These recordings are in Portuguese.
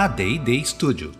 a D&D Studio.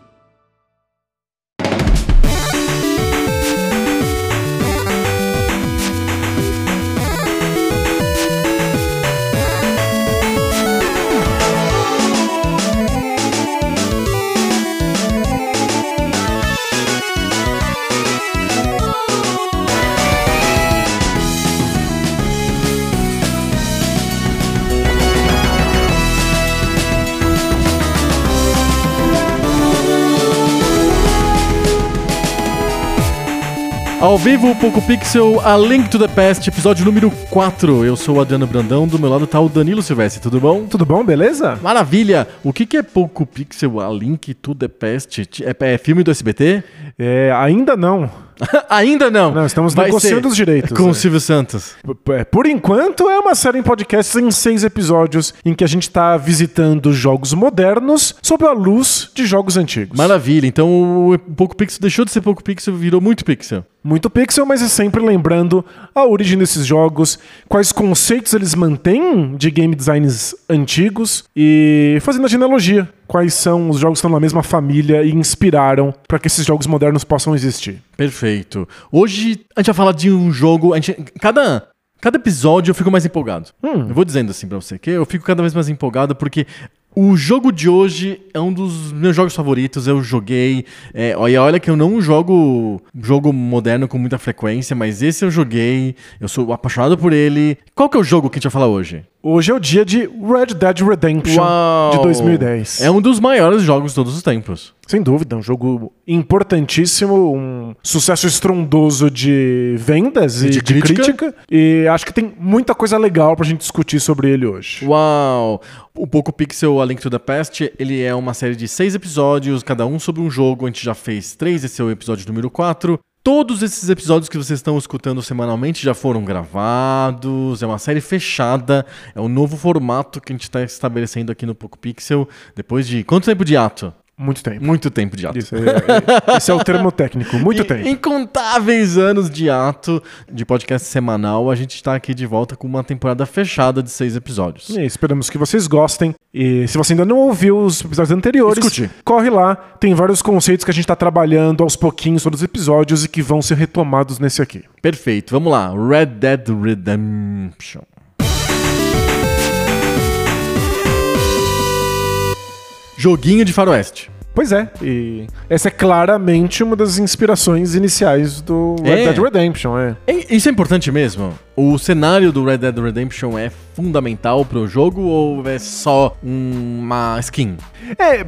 Ao vivo, Poco Pixel, A Link to the Past, episódio número 4. Eu sou o Adriano Brandão, do meu lado tá o Danilo Silvestre, tudo bom? Tudo bom, beleza? Maravilha! O que, que é Poco Pixel, A Link to the Past? É, é filme do SBT? É, ainda não. Ainda não. Não, estamos Vai negociando os direitos, Com é. o Silvio Santos. É, Por enquanto, é uma série em podcasts em seis episódios em que a gente está visitando jogos modernos sob a luz de jogos antigos. Maravilha. Então o Poco Pixel deixou de ser Poco Pixel virou muito Pixel. Muito pixel, mas é sempre lembrando a origem desses jogos, quais conceitos eles mantêm de game designs antigos e fazendo a genealogia. Quais são os jogos que estão na mesma família e inspiraram para que esses jogos modernos possam existir. Perfeito. Hoje a gente vai falar de um jogo. A gente, cada, cada episódio eu fico mais empolgado. Hum. Eu vou dizendo assim pra você que eu fico cada vez mais empolgado porque o jogo de hoje é um dos meus jogos favoritos. Eu joguei. É, olha, olha que eu não jogo jogo moderno com muita frequência, mas esse eu joguei. Eu sou apaixonado por ele. Qual que é o jogo que a gente vai falar hoje? Hoje é o dia de Red Dead Redemption Uau! de 2010. É um dos maiores jogos de todos os tempos. Sem dúvida, um jogo importantíssimo, um sucesso estrondoso de vendas e, de de, crítica. crítica. E acho que tem muita coisa legal pra gente discutir sobre ele hoje. Uau! O Poco Pixel A Link to the Past, ele é uma série de seis episódios, cada um sobre um jogo. A gente já fez três, esse é o episódio número 4. Todos esses episódios que vocês estão escutando semanalmente já foram gravados. É uma série fechada. É um novo formato que a gente está estabelecendo aqui no Poco Pixel. Depois de quanto tempo de ato? Muito tempo. Muito tempo de ato. Isso, é, é- esse é o termo técnico, muito In- tempo. Incontáveis anos de ato de podcast semanal. A gente está aqui de volta com uma temporada fechada de seis episódios. E esperamos que vocês gostem. E se você ainda não ouviu os episódios anteriores, Escute. corre lá. Tem vários conceitos que a gente tá trabalhando aos pouquinhos todos os episódios e que vão ser retomados nesse aqui. Perfeito, vamos lá. Red Dead Redemption. Joguinho de faroeste. Pois é, e essa é claramente uma das inspirações iniciais do Red É. Dead Redemption, é. É- Isso é importante mesmo? O cenário do Red Dead Redemption é fundamental pro jogo ou é só uma skin? É,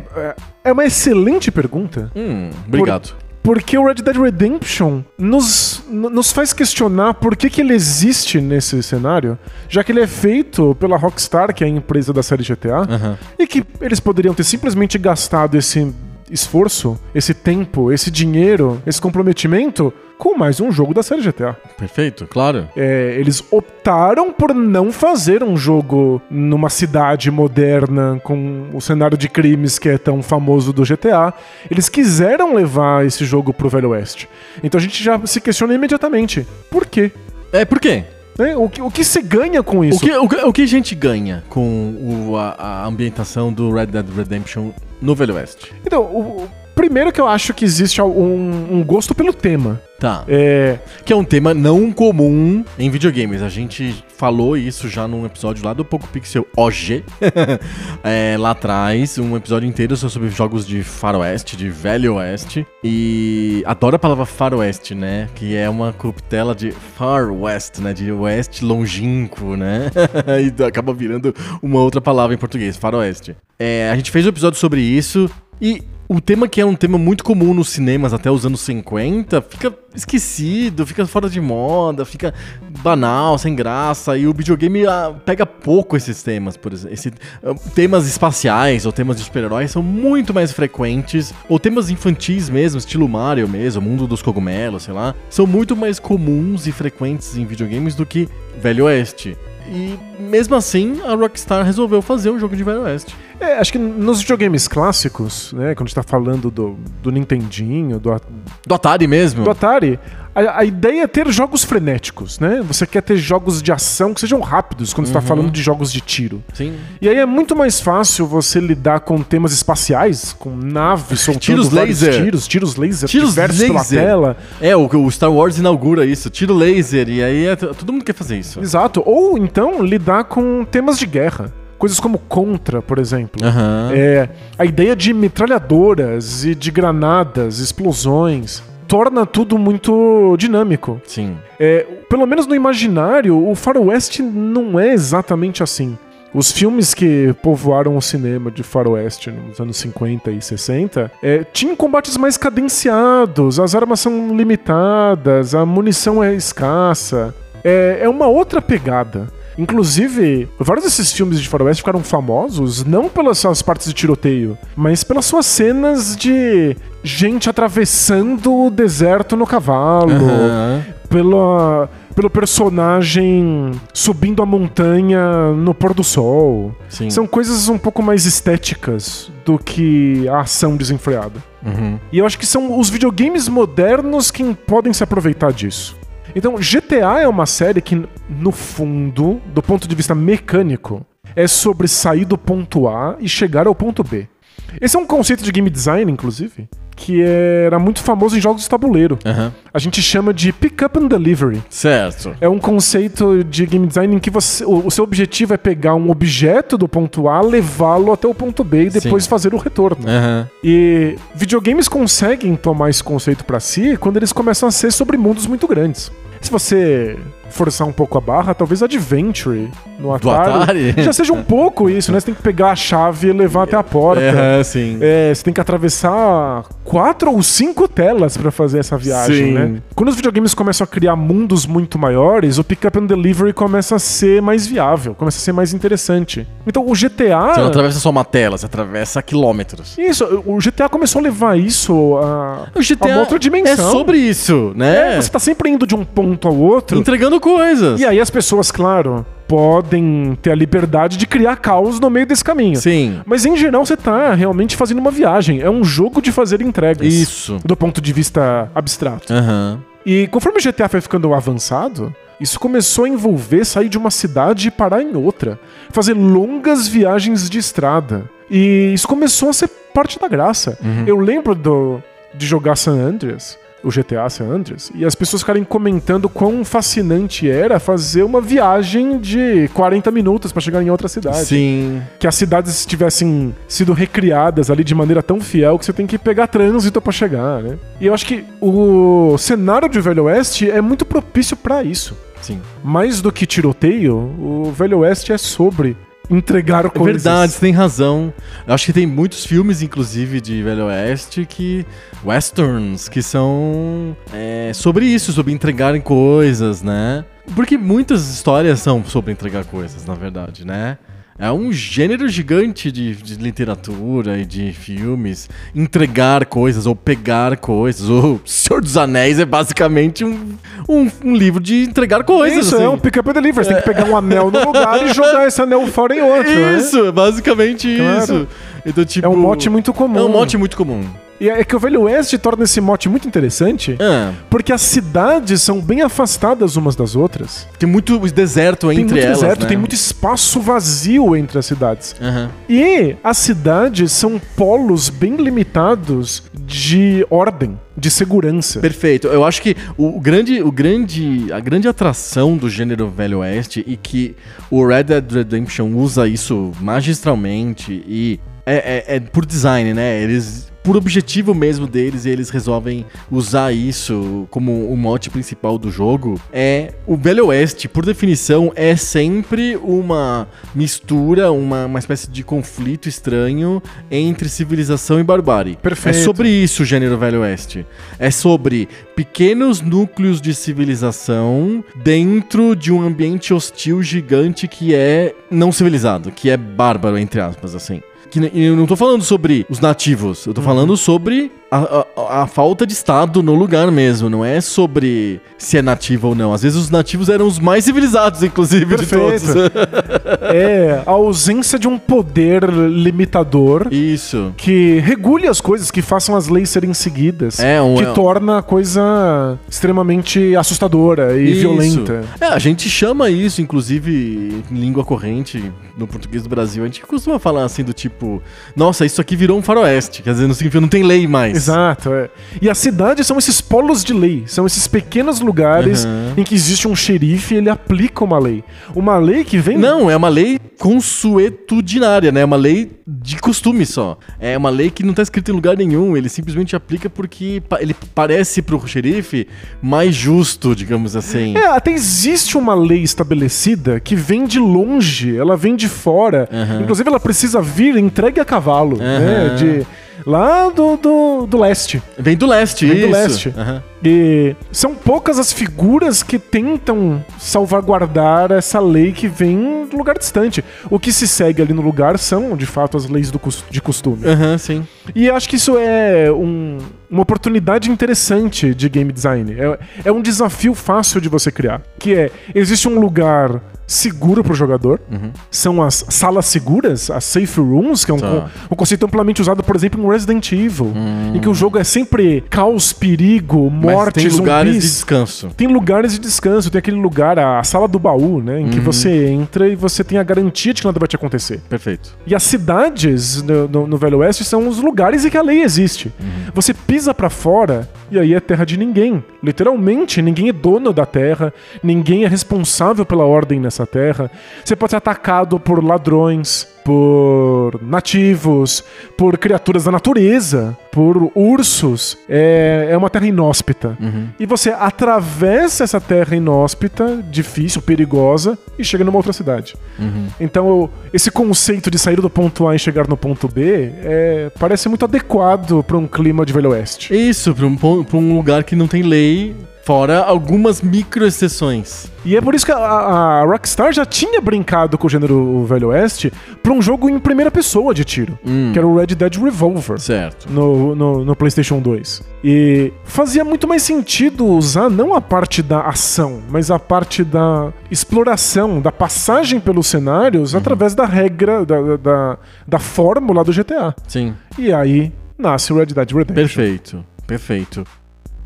é uma excelente pergunta. Hum, obrigado. Porque o Red Dead Redemption nos, nos faz questionar por que, que ele existe nesse cenário, já que ele é feito pela Rockstar, que é a empresa da série GTA, Aham. e que eles poderiam ter simplesmente gastado esse esforço, esse tempo, esse dinheiro, esse comprometimento com mais um jogo da série GTA. Perfeito, claro. É, eles optaram por não fazer um jogo numa cidade moderna com o cenário de crimes que é tão famoso do GTA. Eles quiseram levar esse jogo pro Velho Oeste. Então a gente já se questiona imediatamente: por quê? É, por quê? Né? O, que, o que se ganha com O isso? que, o, que, o que a gente ganha com o- a, a ambientação do Red Dead Redemption no Velho Oeste? Então, o- o- primeiro que eu acho que existe um, um gosto pelo tema. Tá. É, Que é um tema não comum em videogames. A gente falou isso já num episódio lá do Poco Pixel OG. É, lá atrás, um episódio inteiro só sobre jogos de faroeste, de velho oeste. E adoro a palavra faroeste, né? Que é uma corruptela de far west, né? De oeste longínquo, né? e acaba virando uma outra palavra em português, faroeste. É, a gente fez um episódio sobre isso e o tema que é um tema muito comum nos cinemas até os anos 50 fica esquecido, fica fora de moda, fica banal, sem graça. E o videogame ah, pega pouco esses temas, por exemplo. Esse, ah, temas espaciais ou temas de super-heróis são muito mais frequentes. Ou temas infantis mesmo, estilo Mario mesmo, mundo dos cogumelos, sei lá. São muito mais comuns e frequentes em videogames do que Velho Oeste. E mesmo assim, a Rockstar resolveu fazer um jogo de Velho Oeste. é, acho que nos videogames clássicos, né, quando a gente tá falando do, do Nintendinho, do, Do Atari mesmo. do Atari, a, a ideia é ter jogos frenéticos, né? Você quer ter jogos de ação que sejam rápidos quando você tá Uhum. falando de jogos de tiro. Sim. E aí é muito mais fácil você lidar com temas espaciais, com naves soltando Tiros laser. tiros, tiros laser, Tiros diversos pela laser. tela. É, o, o Star Wars inaugura isso. Tiro laser. E aí é- todo mundo quer fazer isso. Exato. Ou então lidar com temas de guerra. Coisas como Contra, por exemplo. Aham. É, a ideia de metralhadoras e de granadas, explosões, torna tudo muito dinâmico. Sim. É, pelo menos no imaginário, o faroeste não é exatamente assim. Os filmes que povoaram o cinema de faroeste nos anos 50 e 60 é, tinham combates mais cadenciados, as armas são limitadas, a munição é escassa. É, é uma outra pegada. Inclusive, vários desses filmes de faroeste ficaram famosos não pelas suas partes de tiroteio, mas pelas suas cenas de gente atravessando o deserto no cavalo, Aham. pela, pelo personagem subindo a montanha no pôr do sol. Sim. São coisas um pouco mais estéticas do que a ação desenfreada. Uhum. E eu acho que são os videogames modernos quem podem se aproveitar disso. Então, GTA é uma série que, no fundo, do ponto de vista mecânico, é sobre sair do ponto A e chegar ao ponto B. Esse é um conceito de game design, inclusive, que era muito famoso em jogos de tabuleiro. Aham. A gente chama de pick up and delivery. Certo. É um conceito de game design em que você, o, o seu objetivo é pegar um objeto do ponto A, levá-lo até o ponto B e depois Sim. fazer o retorno. Aham. E videogames conseguem tomar esse conceito pra si quando eles começam a ser sobre mundos muito grandes. Se você forçar um pouco a barra, talvez Adventure no Atari, Atari? já seja um pouco isso, né? Você tem que pegar a chave e levar até a porta. Aham, sim. É, você tem que atravessar quatro ou cinco telas pra fazer essa viagem, Sim. né? Quando os videogames começam a criar mundos muito maiores, o pick up and delivery começa a ser mais viável, começa a ser mais interessante. Então o GTA Você não atravessa só uma tela, você atravessa quilômetros. isso, o GTA começou a levar isso a, O GTA a uma outra dimensão. é sobre isso, né? É, você tá sempre indo de um ponto ao outro. Entregando coisas. E aí as pessoas, claro, podem ter a liberdade de criar caos no meio desse caminho. Sim. Mas em geral você tá realmente fazendo uma viagem. É um jogo de fazer entregas. Isso. Do ponto de vista abstrato. Aham. E conforme o GTA foi ficando avançado, isso começou a envolver sair de uma cidade e parar em outra. Fazer longas viagens de estrada. E isso começou a ser parte da graça. Eu lembro do, de jogar San Andreas, o GTA San Andreas, e as pessoas ficarem comentando quão fascinante era fazer uma viagem de 40 minutos pra chegar em outra cidade Sim. que as cidades tivessem sido recriadas ali de maneira tão fiel que você tem que pegar trânsito pra chegar, né? E eu acho que o cenário de Velho Oeste é muito propício pra isso. Sim. Mais do que tiroteio, o Velho Oeste é sobre entregar É coisas. verdade, você tem razão. Eu acho que tem muitos filmes, inclusive, de Velho Oeste, que. westerns, que são é, sobre isso, sobre entregarem coisas, né? Porque muitas histórias são sobre entregar coisas, na verdade, né? É um gênero gigante de, de literatura e de filmes. Entregar coisas ou pegar coisas. O Senhor dos Anéis é basicamente um, um, um livro de entregar coisas. Isso, assim. é um pick up and deliver. Você tem que pegar um anel no lugar e jogar esse anel fora em outro, né? Isso, é basicamente Claro. isso. Então, tipo, É um mote muito comum. É um mote muito comum. E é que o Velho Oeste torna esse mote muito interessante, É, porque as cidades são bem afastadas umas das outras. tem muito deserto Tem entre muito elas, deserto, né? tem muito espaço vazio entre as cidades. Aham. E as cidades são polos bem limitados de ordem, de segurança. Perfeito. Eu acho que o grande, o grande, a grande atração do gênero Velho Oeste e que o Red Dead Redemption usa isso magistralmente e é, é- é por design, né? Eles por objetivo mesmo deles, eles resolvem usar isso como o mote principal do jogo. É o Velho Oeste, por definição, é sempre uma mistura, uma, uma espécie de conflito estranho entre civilização e barbárie. Perfeito. É sobre isso o gênero Velho Oeste. É sobre pequenos núcleos de civilização dentro de um ambiente hostil gigante que é não civilizado, que é bárbaro, entre aspas, assim. Que eu não tô falando sobre os nativos, eu tô falando sobre a, a- a falta de Estado no lugar mesmo. Não é sobre se é nativo ou não. Às vezes os nativos eram os mais civilizados, inclusive, Perfeito. de todos. É a ausência de um poder limitador Isso. que regule as coisas, que façam as leis serem seguidas. É, um- que é- torna a coisa extremamente assustadora e Isso. violenta. É, a gente chama isso, inclusive, em língua corrente, no português do Brasil. A gente costuma falar assim do tipo, nossa, isso aqui virou um faroeste. Quer dizer, não significa, não tem lei mais. Exato, é. E as cidades são esses polos de lei, são esses pequenos lugares Uhum. em que existe um xerife e ele aplica uma lei. Uma lei que vem Não, é uma lei consuetudinária, né? É uma lei de costume só. É uma lei que não tá escrita em lugar nenhum. Ele simplesmente aplica porque ele parece pro xerife mais justo, digamos assim. É, até existe uma lei estabelecida que vem de longe, ela vem de fora. Aham. Inclusive, ela precisa vir entregue a cavalo, né? Aham. De, lá do, do, do leste. Vem do leste, Vem do isso. leste. Aham. E são poucas as figuras que tentam salvaguardar essa lei que vem do lugar distante. O que se segue ali no lugar são, de fato, as leis do de costume. Aham, sim. E acho que isso é um- uma oportunidade interessante de game design. É, é um desafio fácil de você criar. Que é, existe um lugar seguro para o jogador. São as salas seguras, as safe rooms, que é um, Tá. um conceito amplamente usado, por exemplo, em Resident Evil. Em que o jogo é sempre caos, perigo, Mas morte, tem lugares de descanso. Tem lugares de descanso, tem aquele lugar, a sala do baú, né? Em que Uhum. você entra e você tem a garantia de que nada vai te acontecer. Perfeito. E as cidades no, no- no Velho Oeste são os lugares em que a lei existe. Você pisa pra fora e aí é terra de ninguém. Literalmente, ninguém é dono da terra, ninguém é responsável pela ordem nessa terra. Você pode ser atacado por ladrões, por nativos, por criaturas da natureza, por ursos. É, é uma terra inóspita. E você atravessa essa terra inóspita, difícil, perigosa, e chega numa outra cidade. Então, eu- esse conceito de sair do ponto A e chegar no ponto B é, parece muito adequado para um clima de Velho Oeste. Isso, pra um, pra um lugar que não tem lei, fora algumas micro exceções. E é por isso que a, a Rockstar já tinha brincado com o gênero Velho Oeste para um jogo em primeira pessoa de tiro, que era o Red Dead Revolver. Certo. No, no, no PlayStation 2. E fazia muito mais sentido usar não a parte da ação, mas a parte da exploração, da passagem pelos cenários através da regra, da, da, da fórmula do GTA. Sim. E aí nasce o Red Dead Redemption. Perfeito, perfeito.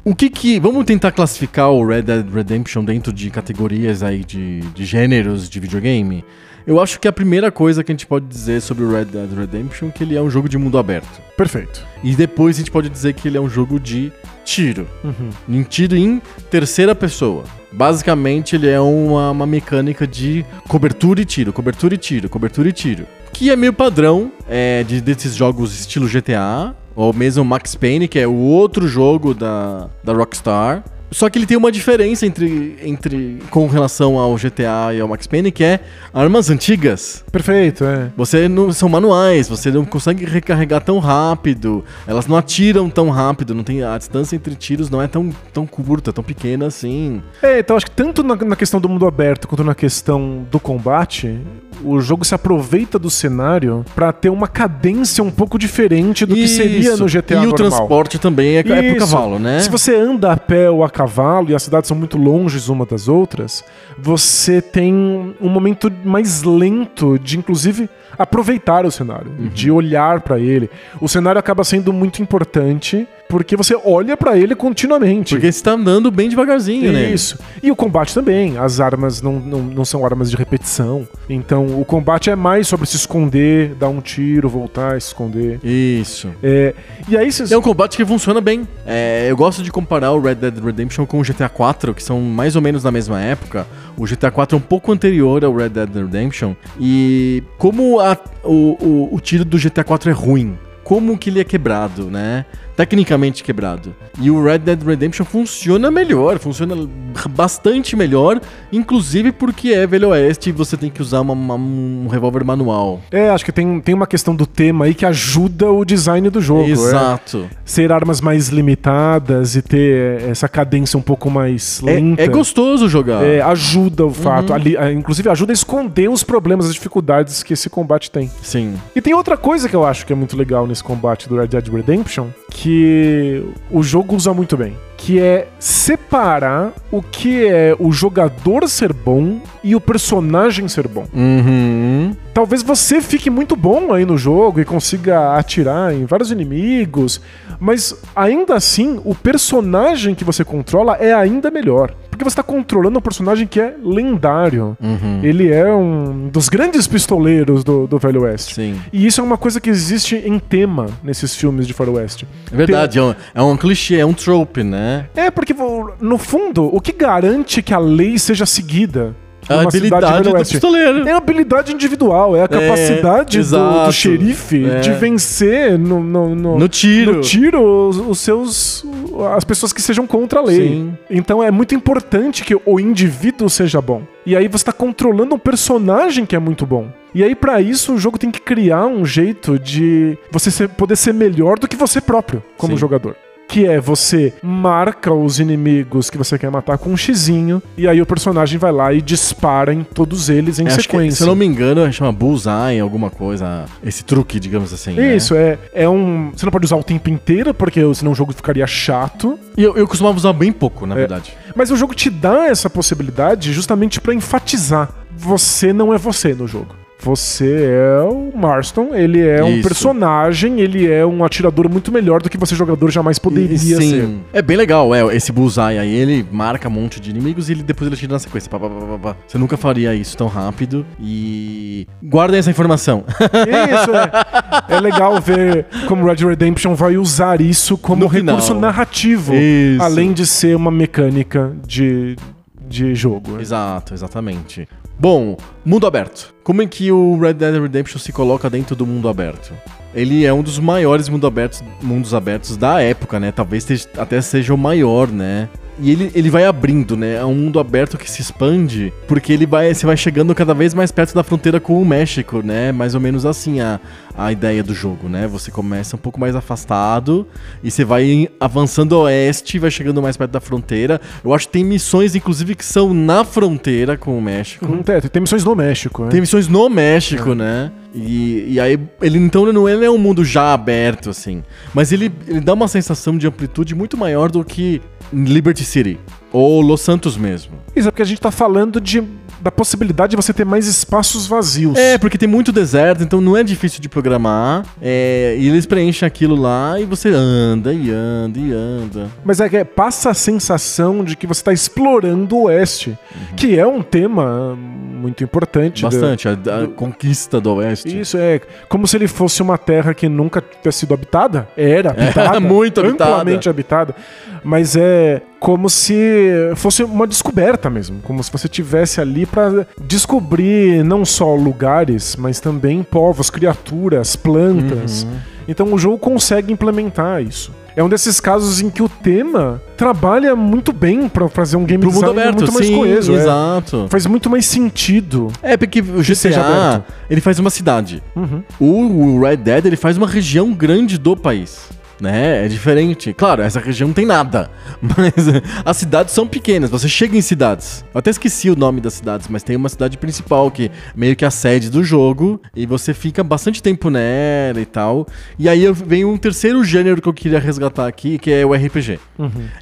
O que que. Vamos tentar classificar o Red Dead Redemption dentro de categorias aí de, de gêneros de videogame? Eu acho que a primeira coisa que a gente pode dizer sobre o Red Dead Redemption é que ele é um jogo de mundo aberto. Perfeito. E depois a gente pode dizer que ele é um jogo de tiro. Uhum. Em tiro em terceira pessoa. Basicamente, ele é uma, uma mecânica de cobertura e tiro, cobertura e tiro, cobertura e tiro. Que é meio padrão é, de, desses jogos estilo GTA, ou mesmo Max Payne, que é o outro jogo da, da Rockstar. Só que ele tem uma diferença entre, entre com relação ao GTA e ao Max Payne, que é armas antigas. Perfeito, é. Você não são manuais, você não consegue recarregar tão rápido, elas não atiram tão rápido, não tem a distância entre tiros não é tão, tão curta, tão pequena assim. É, então acho que tanto na, na questão do mundo aberto quanto na questão do combate, o jogo se aproveita do cenário pra ter uma cadência um pouco diferente do que seria Isso. no GTA E o normal. transporte também é, é pro Isso. cavalo, né? Se você anda a pé ou a cavalo e as cidades são muito longes uma das outras, você tem um momento mais lento de, inclusive, aproveitar o cenário, Uhum. de olhar pra ele. O cenário acaba sendo muito importante porque você olha pra ele continuamente. Porque você tá andando bem devagarzinho, né? Isso. E o combate também. As armas não, não, não são armas de repetição. Então o combate é mais sobre se esconder, dar um tiro, voltar, se esconder. Isso. É, e aí vocês. É um combate que funciona bem. É, eu gosto de comparar o Red Dead Redemption com o GTA 4, que são mais ou menos na mesma época. O GTA 4 é um pouco anterior ao Red Dead Redemption. E como a- o, o, o tiro do GTA 4 é ruim, como que ele é quebrado, né? Tecnicamente quebrado. E o Red Dead Redemption funciona melhor, funciona bastante melhor, inclusive porque é Velho Oeste e você tem que usar uma- uma- um revólver manual. É, acho que tem, tem uma questão do tema aí que ajuda o design do jogo. é. Exato. Ser armas mais limitadas e ter essa cadência um pouco mais lenta. É, é gostoso jogar. É, ajuda o fato. Uhum. Ali, ah, inclusive ajuda a esconder os problemas, as dificuldades que esse combate tem. Sim. E tem outra coisa que eu acho que é muito legal nesse combate do Red Dead Redemption, que o jogo usa muito bem, que é separar o que é o jogador ser bom e o personagem ser bom. Uhum. Talvez você fique muito bom aí no jogo e consiga atirar em vários inimigos, mas ainda assim, o personagem que você controla é ainda melhor. Porque você está controlando um personagem que é lendário. Uhum. Ele é um dos grandes pistoleiros do, do Velho Oeste. Sim. E isso é uma coisa que existe em tema nesses filmes de faroeste. É verdade, é um, é um clichê, é um trope, né? É, porque, no fundo, o que garante que a lei seja seguida A cidade de habilidade do pistoleiro. É a habilidade individual, é a capacidade do, exato. do xerife É. de vencer no, no, no- No tiro. no tiro os, os seus. as pessoas que sejam contra a lei. Sim. Então é muito importante que o indivíduo seja bom. E aí você tá controlando um personagem que é muito bom. E aí, pra isso, o jogo tem que criar um jeito de você ser- poder ser melhor do que você próprio, como Sim. jogador. Que é você marca os inimigos que você quer matar com um xizinho, e aí o personagem vai lá e dispara em todos eles em É, acho que, sequência. se eu não me engano, chama Bullseye, alguma coisa. Esse truque, digamos assim. né? Isso, é, é um. Você não pode usar o tempo inteiro, porque senão o jogo ficaria chato. E eu, eu costumava usar bem pouco, na É. verdade. Mas o jogo te dá essa possibilidade justamente pra enfatizar. Você não é você no jogo. Você é o Marston, ele é um Isso. personagem, ele é um atirador muito melhor do que você, jogador, jamais poderia E- ser. Sim. É bem legal, é. Esse Bullseye aí, ele marca um monte de inimigos e ele, depois ele tira na sequência. Pá, pá, pá. Você nunca faria isso tão rápido. E. Guardem essa informação. Isso, é. É legal ver como Red Redemption vai usar isso como No final. recurso narrativo, Isso. além de ser uma mecânica de, de jogo. Exato, exatamente. Bom, mundo aberto. Como é que o Red Dead Redemption se coloca dentro do mundo aberto? Ele é um dos maiores mundo abertos, mundos abertos da época, né? Talvez até seja o maior, né? E ele, ele vai abrindo, né? É um mundo aberto que se expande, porque ele vai, você vai chegando cada vez mais perto da fronteira com o México, né? Mais ou menos assim a, a ideia do jogo, né? Você começa um pouco mais afastado e você vai avançando a oeste, vai chegando mais perto da fronteira. Eu acho que tem missões, inclusive, que são na fronteira com o México. Hum, é, tem missões no México, né? Tem missões no México, né? E, e aí, ele então não ele é um mundo já aberto, assim. Mas ele, ele dá uma sensação de amplitude muito maior do que Liberty City. Ou Los Santos mesmo. Isso é porque a gente tá falando de, da possibilidade de você ter mais espaços vazios. É, porque tem muito deserto, então não é difícil de programar. É, e eles preenchem aquilo lá e você anda e anda e anda. Mas é que é, passa a sensação de que você tá explorando o Oeste, que é um tema muito importante. Bastante. A, a conquista do Oeste. Isso é como se ele fosse uma terra que nunca tivesse sido habitada. Era habitada. muito habitada. Amplamente habitada. Mas é como se fosse uma descoberta mesmo. Como se você tivesse ali pra descobrir não só lugares, mas também povos, criaturas, plantas. Uhum. Então o jogo consegue implementar isso. É um desses casos em que o tema trabalha muito bem pra fazer um game Pro design aberto, muito mais sim, coeso. é. exato. Faz muito mais sentido. É, porque o GTA, ele faz uma cidade. Uhum. O Red Dead, ele faz uma região grande do país. Né? É diferente. Claro, essa região não tem nada. Mas as cidades são pequenas. Você chega em cidades. Eu até esqueci o nome das cidades, mas tem uma cidade principal que é meio que a sede do jogo. E você fica bastante tempo nela e tal. E aí vem um terceiro gênero que eu queria resgatar aqui, que é o RPG.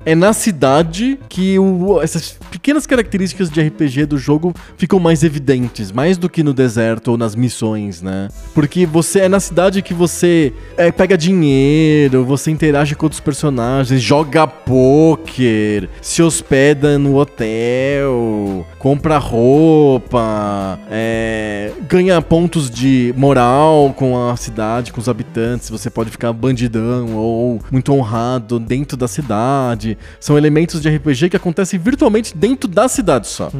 É na cidade que o- essas pequenas características de RPG do jogo ficam mais evidentes, mais do que no deserto ou nas missões, né? Porque você é na cidade que você é, pega dinheiro, você interage com outros personagens, joga poker, se hospeda no hotel, compra roupa, é, ganha pontos de moral com a cidade, com os habitantes. Você pode ficar bandidão ou muito honrado dentro da cidade. São elementos de RPG que acontecem virtualmente dentro da cidade só.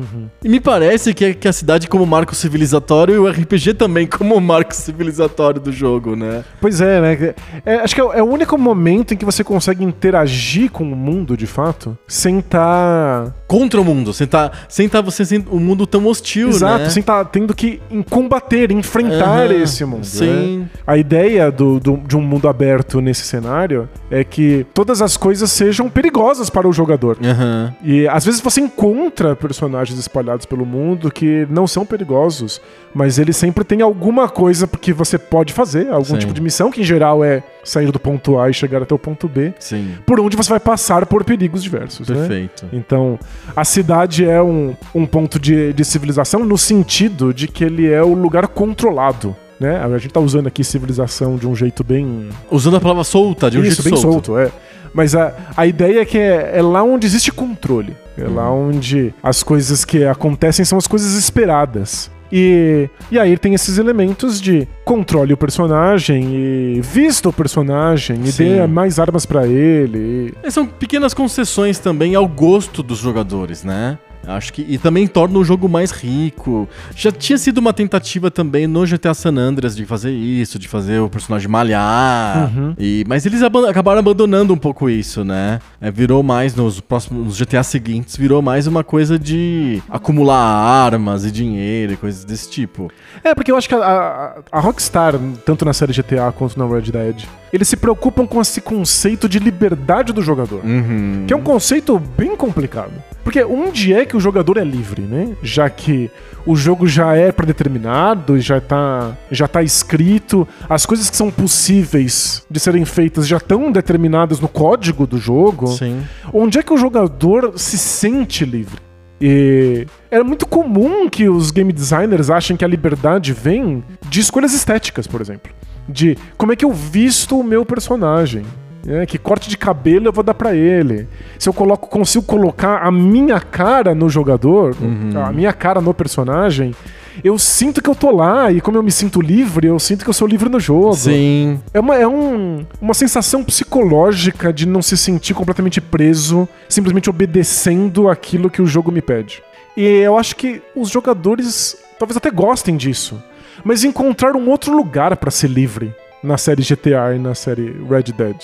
E me parece que, que a cidade como marco civilizatório e o RPG também como marco civilizatório do jogo, né? Pois é, né? É, acho que é, é o único momento em que você consegue interagir com o mundo, de fato, sem estar... Contra o mundo, sem tá, sem tá você sendo um mundo tão hostil, Exato, né? sem estar tendo que combater, enfrentar Aham, esse mundo. sim. né? A ideia do, do- de um mundo aberto nesse cenário é que todas as coisas sejam perigosas para o jogador. Aham. E às vezes você encontra personagens espalhados pelo mundo que não são perigosos, mas eles sempre têm alguma coisa que você pode fazer, algum Sim. tipo de missão, que em geral é sair do ponto A e chegar até o ponto B, Sim. por onde você vai passar por perigos diversos. né? Perfeito. Então, a cidade é um, um ponto de, de civilização no sentido de que ele é o lugar controlado. Né? A gente tá usando aqui civilização de um jeito bem Usando a palavra solta, de um isso, jeito bem solto. solto, é. Mas a, a ideia é que é, é lá onde existe controle. É lá Uhum. onde as coisas que acontecem são as coisas esperadas. E, e aí tem esses elementos de controle o personagem e vista o personagem e Sim. dê mais armas pra ele. E São pequenas concessões também ao gosto dos jogadores, né? Acho que e também torna o jogo mais rico. Já tinha sido uma tentativa também no GTA San Andreas de fazer isso, de fazer o personagem malhar. Uhum. E, mas eles aban- acabaram abandonando um pouco isso, né? É, virou mais nos próximos nos GTA seguintes, virou mais uma coisa de acumular armas e dinheiro e coisas desse tipo. É, porque eu acho que a, a- a Rockstar, tanto na série GTA quanto na Red Dead, eles se preocupam com esse conceito de liberdade do jogador. Uhum. Que é um conceito bem complicado. Porque onde é que o jogador é livre, né? Já que o jogo já é predeterminado, já tá, já tá escrito, as coisas que são possíveis de serem feitas já estão determinadas no código do jogo. Sim. Onde é que o jogador se sente livre? E é muito comum que os game designers achem que a liberdade vem de escolhas estéticas, por exemplo. De como é que eu visto o meu personagem. né? que corte de cabelo eu vou dar pra ele. Se eu coloco, consigo colocar a minha cara no jogador, a minha cara no personagem, eu sinto que eu tô lá e como eu me sinto livre, eu sinto que eu sou livre no jogo. Sim. É, uma, é um, uma sensação psicológica de não se sentir completamente preso, simplesmente obedecendo aquilo que o jogo me pede. E eu acho que os jogadores talvez até gostem disso, mas encontrar um outro lugar pra ser livre na série GTA e na série Red Dead.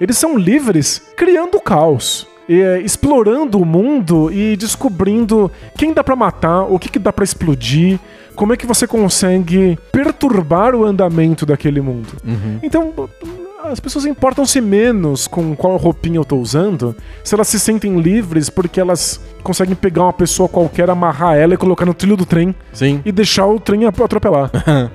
Eles são livres criando caos. e, é, explorando o mundo e descobrindo quem dá pra matar, o que, que dá pra explodir, como é que você consegue perturbar o andamento daquele mundo. Então, as pessoas importam-se menos com qual roupinha eu tô usando, se elas se sentem livres porque elas conseguem pegar uma pessoa qualquer, amarrar ela e colocar no trilho do trem Sim. e deixar o trem atropelar.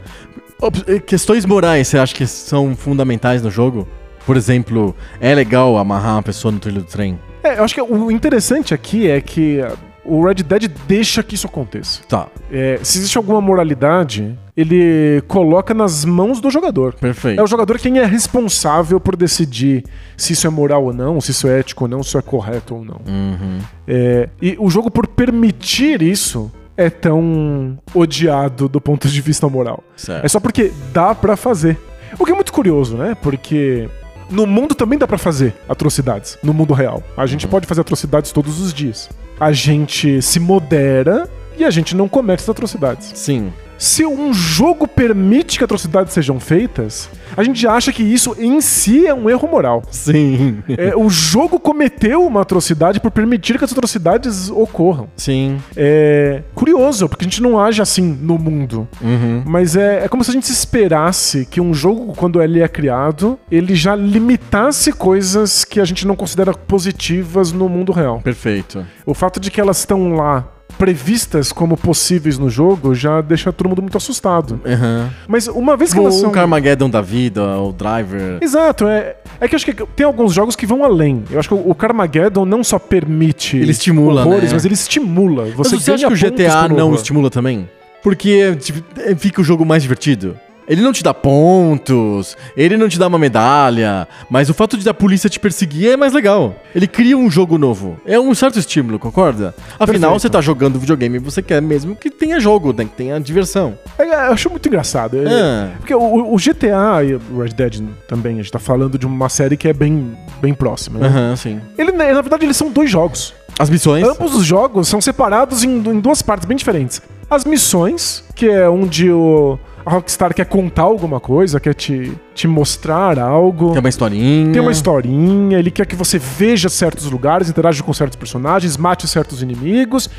Op- Questões morais, você acha que são fundamentais no jogo? Por exemplo, é legal amarrar uma pessoa no trilho do trem? é, eu acho que o interessante aqui é que o Red Dead deixa que isso aconteça. Tá, É, se existe alguma moralidade, ele coloca nas mãos do jogador. perfeito. É o jogador quem é responsável por decidir se isso é moral ou não, se isso é ético ou não, se isso é correto ou não. Uhum. É, e o jogo, por permitir isso, é tão odiado do ponto de vista moral. Certo. É só porque dá pra fazer. O que é muito curioso, né? Porque no mundo também dá pra fazer atrocidades, no mundo real. A gente pode fazer atrocidades todos os dias. A gente se modera e a gente não comete essas atrocidades. Sim. Se um jogo permite que atrocidades sejam feitas, a gente acha que isso em si é um erro moral. Sim. É, o jogo cometeu uma atrocidade por permitir que as atrocidades ocorram. Sim. É curioso, porque a gente não age assim no mundo. Uhum. Mas é, é como se a gente esperasse que um jogo, quando ele é criado, ele já limitasse coisas que a gente não considera positivas no mundo real. Perfeito. O fato de que elas estão lá previstas como possíveis no jogo já deixa todo mundo muito assustado. Uhum. Mas uma vez que Tipo elas o são... Carmageddon da vida, o Driver. Exato, é, é que acho que tem alguns jogos que vão além. Eu acho que o Carmageddon não só permite Ele estimula, horrores, né? mas ele estimula. Você, Mas você acha que o GTA não horror. estimula também? Porque tipo, fica o jogo mais divertido? Ele não te dá pontos, ele não te dá uma medalha, mas o fato de a polícia te perseguir é mais legal. Ele cria um jogo novo. É um certo estímulo, concorda? Afinal, Perfeito. você tá jogando videogame e você quer mesmo que tenha jogo, né? Que tenha diversão. É, Eu acho muito engraçado. É- É. Porque o, o GTA e o Red Dead também, a gente tá falando de uma série que é bem, bem próxima. Né? Aham, sim. Ele, na verdade, eles são dois jogos. As missões. Ambos os jogos são separados em, em duas partes bem diferentes. As missões, que é onde o, a Rockstar quer contar alguma coisa, quer te, te mostrar algo. Tem uma historinha. Tem uma historinha, ele quer que você veja certos lugares, interaja com certos personagens, mate certos inimigos,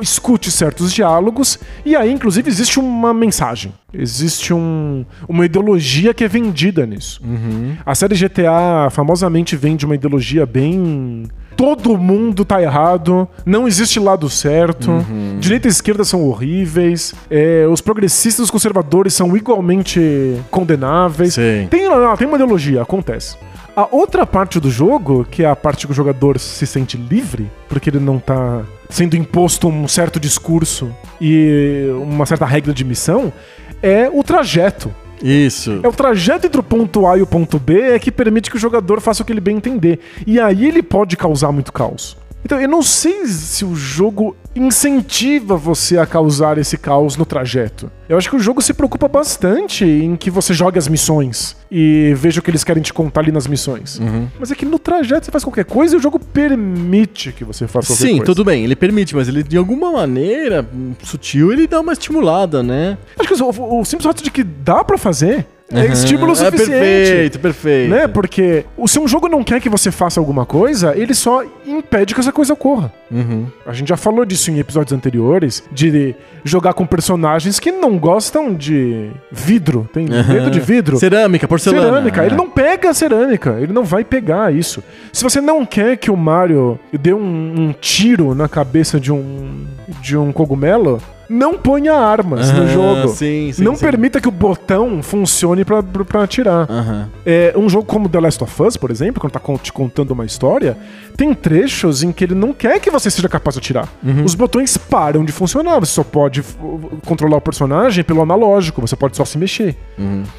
escute certos diálogos, e aí, inclusive, existe uma mensagem. Existe um, uma ideologia que é vendida nisso. A série GTA famosamente vende uma ideologia bem. Todo mundo tá errado, não existe lado certo, direita e esquerda são horríveis, é, os progressistas e os conservadores são igualmente condenáveis. Sim. Tem, não, tem uma ideologia, acontece. A outra parte do jogo, que é a parte que o jogador se sente livre, porque ele não tá sendo imposto um certo discurso e uma certa regra de missão, é o trajeto. Isso. É o trajeto entre o ponto A e o ponto B é que permite que o jogador faça o que ele bem entender. E aí ele pode causar muito caos. Então eu não sei se o jogo incentiva você a causar esse caos no trajeto. Eu acho que o jogo se preocupa bastante em que você jogue as missões e veja o que eles querem te contar ali nas missões. Mas é que no trajeto você faz qualquer coisa e o jogo permite que você faça qualquer Sim, coisa. tudo bem, ele permite, mas ele de alguma maneira sutil ele dá uma estimulada, né? Acho que o, o simples fato de que dá pra fazer é Aham. estímulo É suficiente. perfeito, perfeito. Né? Porque se um jogo não quer que você faça alguma coisa, ele só impede que essa coisa ocorra. Uhum. A gente já falou disso em episódios anteriores, de jogar com personagens que não gostam de vidro. Tem medo de vidro. Cerâmica, porcelana. Cerâmica. Ele não pega a cerâmica, ele não vai pegar isso. Se você não quer que o Mario dê um, um tiro na cabeça de um, de um cogumelo, não ponha armas no Aham, jogo. sim, sim, não sim. permita que o botão funcione pra atirar. É, um jogo como The Last of Us, por exemplo, quando tá te contando uma história, tem trechos em que ele não quer que você seja capaz de atirar. Uhum. Os botões param de funcionar. Você só pode controlar o personagem pelo analógico, você pode só se mexer.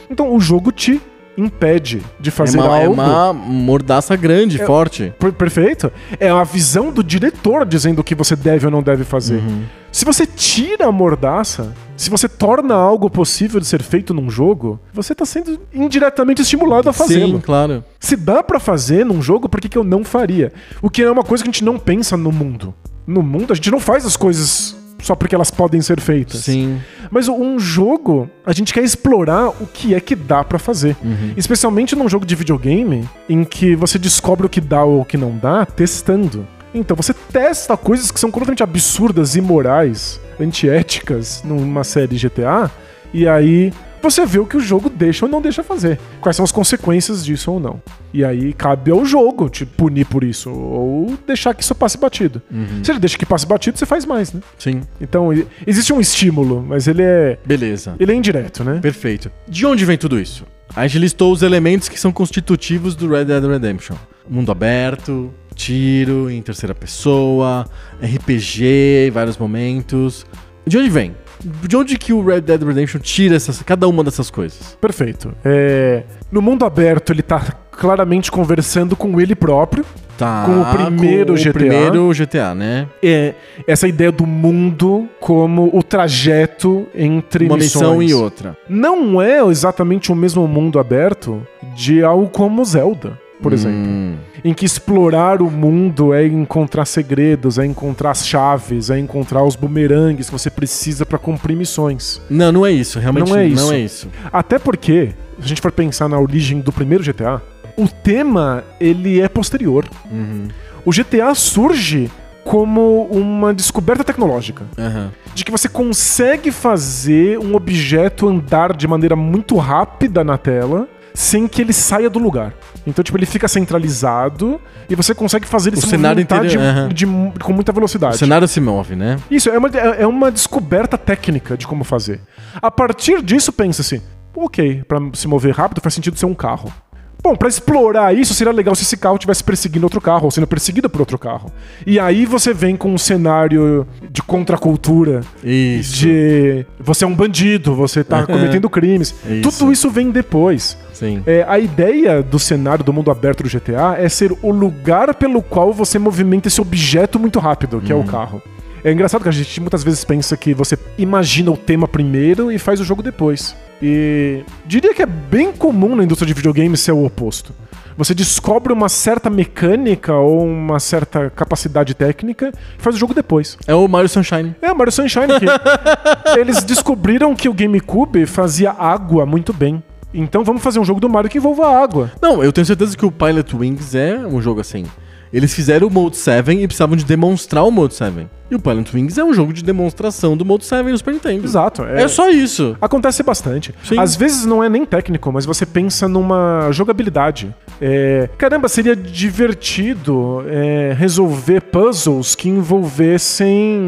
Então o jogo te impede de É fazer uma, é algo. uma mordaça grande, forte. Per- Perfeito. É a visão do diretor dizendo o que você deve ou não deve fazer. Uhum. Se você tira a mordaça, se você torna algo possível de ser feito num jogo, você tá sendo indiretamente estimulado a fazê-lo. Sim, claro. Se dá pra fazer num jogo, por que, que eu não faria? O que é uma coisa que a gente não pensa no mundo. No mundo, a gente não faz as coisas só porque elas podem ser feitas. Sim. Mas um jogo, a gente quer explorar o que é que dá pra fazer. Especialmente num jogo de videogame, em que você descobre o que dá ou o que não dá testando. Então você testa coisas que são completamente absurdas, imorais, antiéticas numa série GTA, e aí você vê o que o jogo deixa ou não deixa fazer. Quais são as consequências disso ou não. E aí cabe ao jogo te punir por isso, ou deixar que isso passe batido. Se ele deixa que passe batido, você faz mais, né? Sim. Então, existe um estímulo, mas ele é. Beleza. Ele é indireto, né? Perfeito. De onde vem tudo isso? A gente listou os elementos que são constitutivos do Red Dead Redemption: mundo aberto, tiro em terceira pessoa, RPG em vários momentos. De onde vem? De onde que o Red Dead Redemption tira essas, cada uma dessas coisas? Perfeito. É, no mundo aberto, ele tá claramente conversando com ele próprio. Tá. Com o primeiro com GTA. O primeiro GTA, né? É essa ideia do mundo como o trajeto entre Uma missões. missão e outra. Não é exatamente o mesmo mundo aberto de algo como Zelda, por exemplo. Hum, Em que explorar o mundo é encontrar segredos, é encontrar as chaves, é encontrar os bumerangues que você precisa pra cumprir missões. Não, não é isso. Realmente Não é isso. Não é isso. Até porque, se a gente for pensar na origem do primeiro GTA, o tema ele é posterior. Uhum. O GTA surge como uma descoberta tecnológica. Aham. De que você consegue fazer um objeto andar de maneira muito rápida na tela sem que ele saia do lugar. Então, tipo, ele fica centralizado e você consegue fazer ele O se cenário inteiro, de- aham. de mu- com muita O velocidade. cenário se move, né? Isso, é uma, é é uma descoberta técnica de como fazer. A partir disso, pensa-se, ok, pra se mover rápido faz sentido ser um carro. Bom, pra explorar isso, seria legal se esse carro estivesse perseguindo outro carro, ou sendo perseguido por outro carro. E aí você vem com um cenário de contracultura, Isso. de você é um bandido, você tá cometendo crimes. Isso. Tudo isso vem depois. Sim. É, a ideia do cenário do mundo aberto do GTA é ser o lugar pelo qual você movimenta esse objeto muito rápido, que é o carro. É engraçado que a gente muitas vezes pensa que você imagina o tema primeiro e faz o jogo depois. E diria que é bem comum na indústria de videogames ser o oposto. Você descobre uma certa mecânica ou uma certa capacidade técnica e faz o jogo depois. É o Mario Sunshine. É, Mario Sunshine que eles descobriram que o GameCube fazia água muito bem. Então vamos fazer um jogo do Mario que envolva água. Não, eu tenho certeza que o Pilot Wings é um jogo assim. Eles fizeram o Mode 7 e precisavam de demonstrar o Mode 7. E o Pilot Wings é um jogo de demonstração do Mode 7 no Super Nintendo. Exato. É, só isso. Acontece bastante. Sim. Às vezes não é nem técnico, mas você pensa numa jogabilidade. É, caramba, seria divertido é, resolver puzzles que envolvessem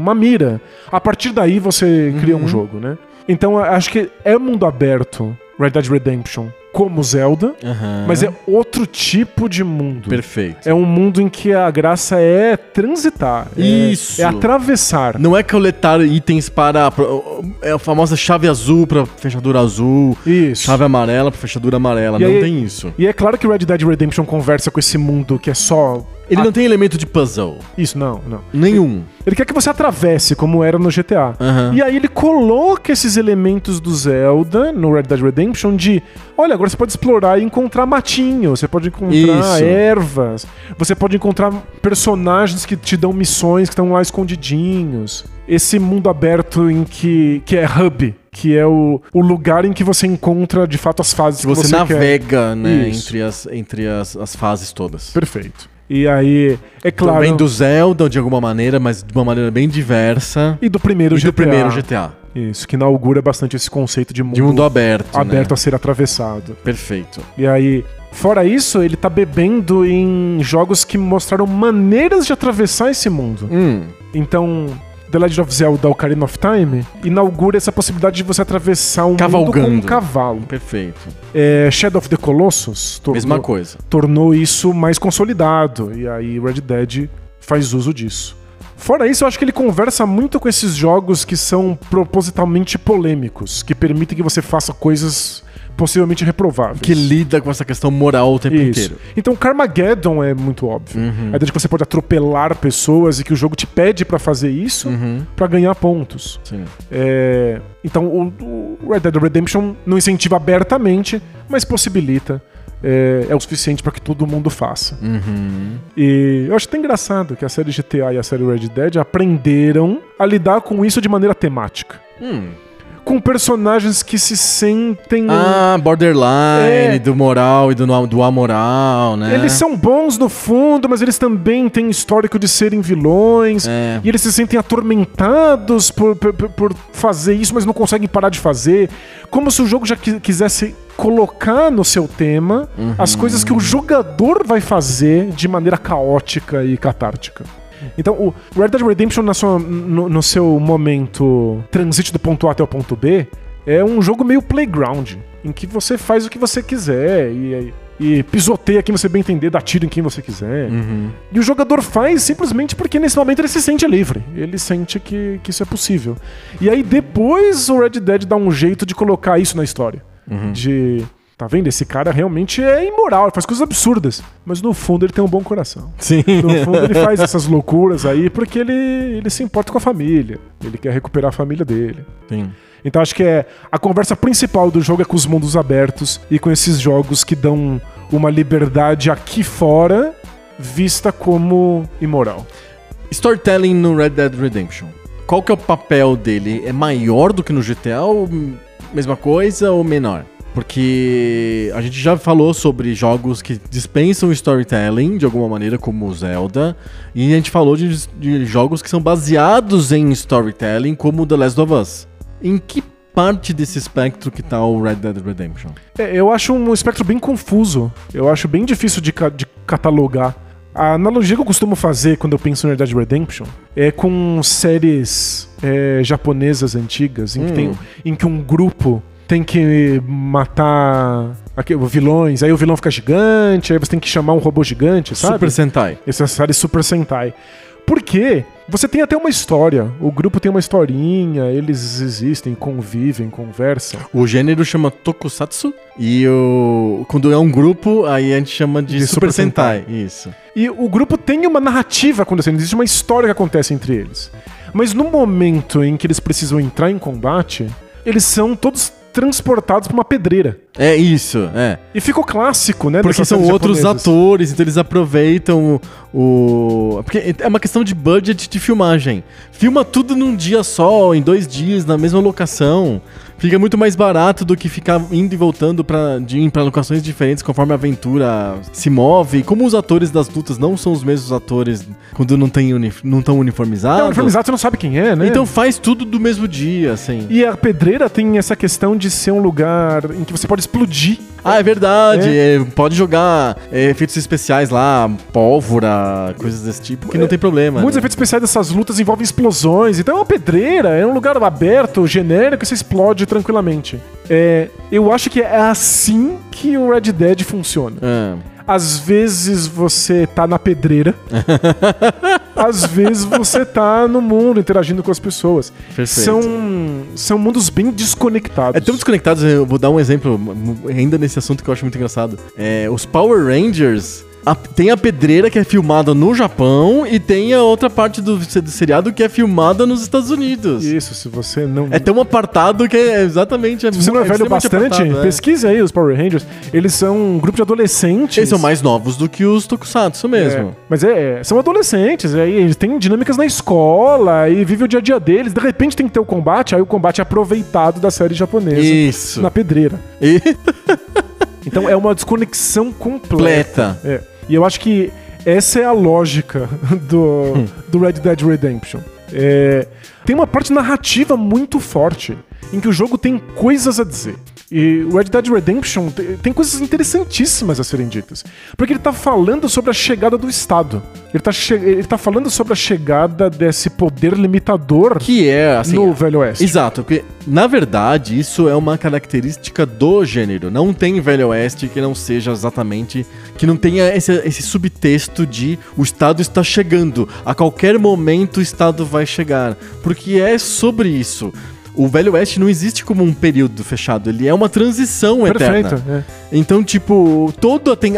uma mira. A partir daí você cria Uhum. um jogo, né? Então acho que é mundo aberto, Red Dead Redemption, como Zelda, Aham. mas é outro tipo de mundo. Perfeito. É um mundo em que a graça é transitar. é- Isso. É, atravessar. Não é coletar itens para. É a famosa chave azul pra fechadura azul, Isso. chave amarela pra fechadura amarela. E não aí- tem isso. E é claro que Red Dead Redemption conversa com esse mundo que é só. Ele a- não tem elemento de puzzle. Isso, não, não. Nenhum. Ele quer que você atravesse, como era no GTA. Aham. E aí ele coloca esses elementos do Zelda no Red Dead Redemption de. Olha, agora você pode explorar e encontrar matinho, você pode encontrar Isso. ervas, você pode encontrar personagens que te dão missões que estão lá escondidinhos. Esse mundo aberto em que, que é hub, que é o, o lugar em que você encontra de fato as fases Que que você, você, quer. navega, né, Isso. entre, as, entre as, as fases todas. Perfeito. E aí, é claro. Também do Zelda, de alguma maneira, mas de uma maneira bem diversa. E do primeiro E GTA. do primeiro GTA. Isso, que inaugura bastante esse conceito de mundo, De mundo aberto. aberto né? a ser atravessado. Perfeito. E aí, fora isso, ele tá bebendo em jogos que mostraram maneiras de atravessar esse mundo. Hum. Então, The Legend of Zelda Ocarina of Time inaugura essa possibilidade de você atravessar um mundo com um Cavalgando. cavalo. Perfeito. É, Shadow of the Colossus tornou, Mesma coisa. tornou isso mais consolidado. E aí Red Dead faz uso disso. Fora isso, eu acho que ele conversa muito com esses jogos que são propositalmente polêmicos, que permitem que você faça coisas possivelmente reprováveis. Que lida com essa questão moral o tempo Isso. inteiro. Então, Carmageddon é muito óbvio. Uhum. A ideia de que você pode atropelar pessoas e que o jogo te pede pra fazer isso Uhum. pra ganhar pontos. Sim. É, Então, o, o Red Dead Redemption não incentiva abertamente, mas possibilita. É, é o suficiente pra que todo mundo faça. Uhum. E eu acho até engraçado que a série GTA e a série Red Dead aprenderam a lidar com isso de maneira temática. Hum. Com personagens que se sentem. Ah, borderline, É. do moral e do, do amoral, né? Eles são bons no fundo, mas eles também têm histórico de serem vilões. É. E eles se sentem atormentados por, por, por fazer isso, mas não conseguem parar de fazer. Como se o jogo já qui- quisesse colocar no seu tema as coisas que o jogador vai fazer de maneira caótica e catártica. Então, o Red Dead Redemption, na sua- no, no seu momento transite do ponto A até o ponto B, é um jogo meio playground, em que você faz o que você quiser e, e pisoteia quem você bem entender, dá tiro em quem você quiser. Uhum. E o jogador faz simplesmente porque nesse momento ele se sente livre. Ele sente que, que isso é possível. E aí depois o Red Dead dá um jeito de colocar isso na história. De. Tá vendo? Esse cara realmente é imoral, ele faz coisas absurdas. Mas no fundo ele tem um bom coração. Sim. No fundo ele faz essas loucuras aí porque ele, ele se importa com a família. Ele quer recuperar a família dele. Sim. Então acho que é a conversa principal do jogo é com os mundos abertos e com esses jogos que dão uma liberdade aqui fora vista como imoral. Storytelling no Red Dead Redemption. Qual que é o papel dele? É maior do que no GTA ou mesma coisa ou menor? Porque a gente já falou sobre jogos que dispensam storytelling de alguma maneira, como o Zelda, e a gente falou de, de jogos que são baseados em storytelling, como The Last of Us. Em que parte desse espectro que tá o Red Dead Redemption? É, eu acho um espectro bem confuso. Eu acho bem difícil de, ca- de catalogar. A analogia que eu costumo fazer quando eu penso em Red Dead Redemption é com séries é, japonesas antigas, em que, Hum. tem, em que um grupo tem que matar Aqui, vilões, aí o vilão fica gigante, aí você tem que chamar um robô gigante, sabe? Super Sentai. Essa série Super Sentai. Porque você tem até uma história. O grupo tem uma historinha, eles existem, convivem, conversam. O gênero chama Tokusatsu e o quando é um grupo, aí a gente chama de, De Super, Super Sentai. Isso. E o grupo tem uma narrativa acontecendo, existe uma história que acontece entre eles. Mas no momento em que eles precisam entrar em combate, eles são todos transportados pra uma pedreira. É isso, é. E ficou clássico, né? Porque são outros japonesas. atores, então eles aproveitam o, o- Porque é uma questão de budget de filmagem. Filma tudo num dia só, em dois dias, na mesma locação. Fica muito mais barato do que ficar indo e voltando pra, de pra locações diferentes conforme a aventura se move. Como os atores das lutas não são os mesmos atores quando não estão uni não tão uniformizados. É, uniformizado você não sabe quem é, né? Então faz tudo do mesmo dia, assim. E a pedreira tem essa questão de ser um lugar em que você pode explodir. Ah, é verdade. é, pode jogar é, efeitos especiais lá, pólvora, coisas desse tipo, que não tem problema. Muitos né? efeitos especiais dessas lutas envolvem explosões. Então é uma pedreira, é um lugar aberto, genérico, e você explode tranquilamente. É, eu acho que é assim que o Red Dead funciona. Ah, Às vezes você tá na pedreira, às vezes você tá no mundo interagindo com as pessoas. Perfeito. São, são mundos bem desconectados. É tão desconectados, eu vou dar um exemplo ainda nesse assunto que eu acho muito engraçado. É, os Power Rangers. A- tem a pedreira que é filmada no Japão e tem a outra parte do, do seriado que é filmada nos Estados Unidos. Isso, se você não. É tão apartado que é exatamente. Se você não é velho extremamente bastante, apartado, é. pesquise aí os Power Rangers. Eles são um grupo de adolescentes. Eles são mais novos do que os Tokusatsu mesmo. É, mas é, são adolescentes, aí eles têm dinâmicas na escola e vivem o dia a dia deles. De repente tem que ter o combate, aí o combate é aproveitado da série japonesa Isso. na pedreira. E Então é uma desconexão completa. completa. É. E eu acho que essa é a lógica do, do Red Dead Redemption. É, tem uma parte narrativa muito forte, em que o jogo tem coisas a dizer. E o Red Dead Redemption te- tem coisas interessantíssimas a serem ditas. Porque ele tá falando sobre a chegada do Estado. Ele tá, che- ele tá falando sobre a chegada desse poder limitador Que é, assim. no Velho Oeste. Exato, porque na verdade isso é uma característica do gênero. Não tem Velho Oeste que não seja exatamente. que não tenha esse, esse subtexto de o Estado está chegando. A qualquer momento o Estado vai chegar. Porque é sobre isso. O Velho Oeste não existe como um período fechado, ele é uma transição Perfeito. eterna. é. Então, tipo, todo tem,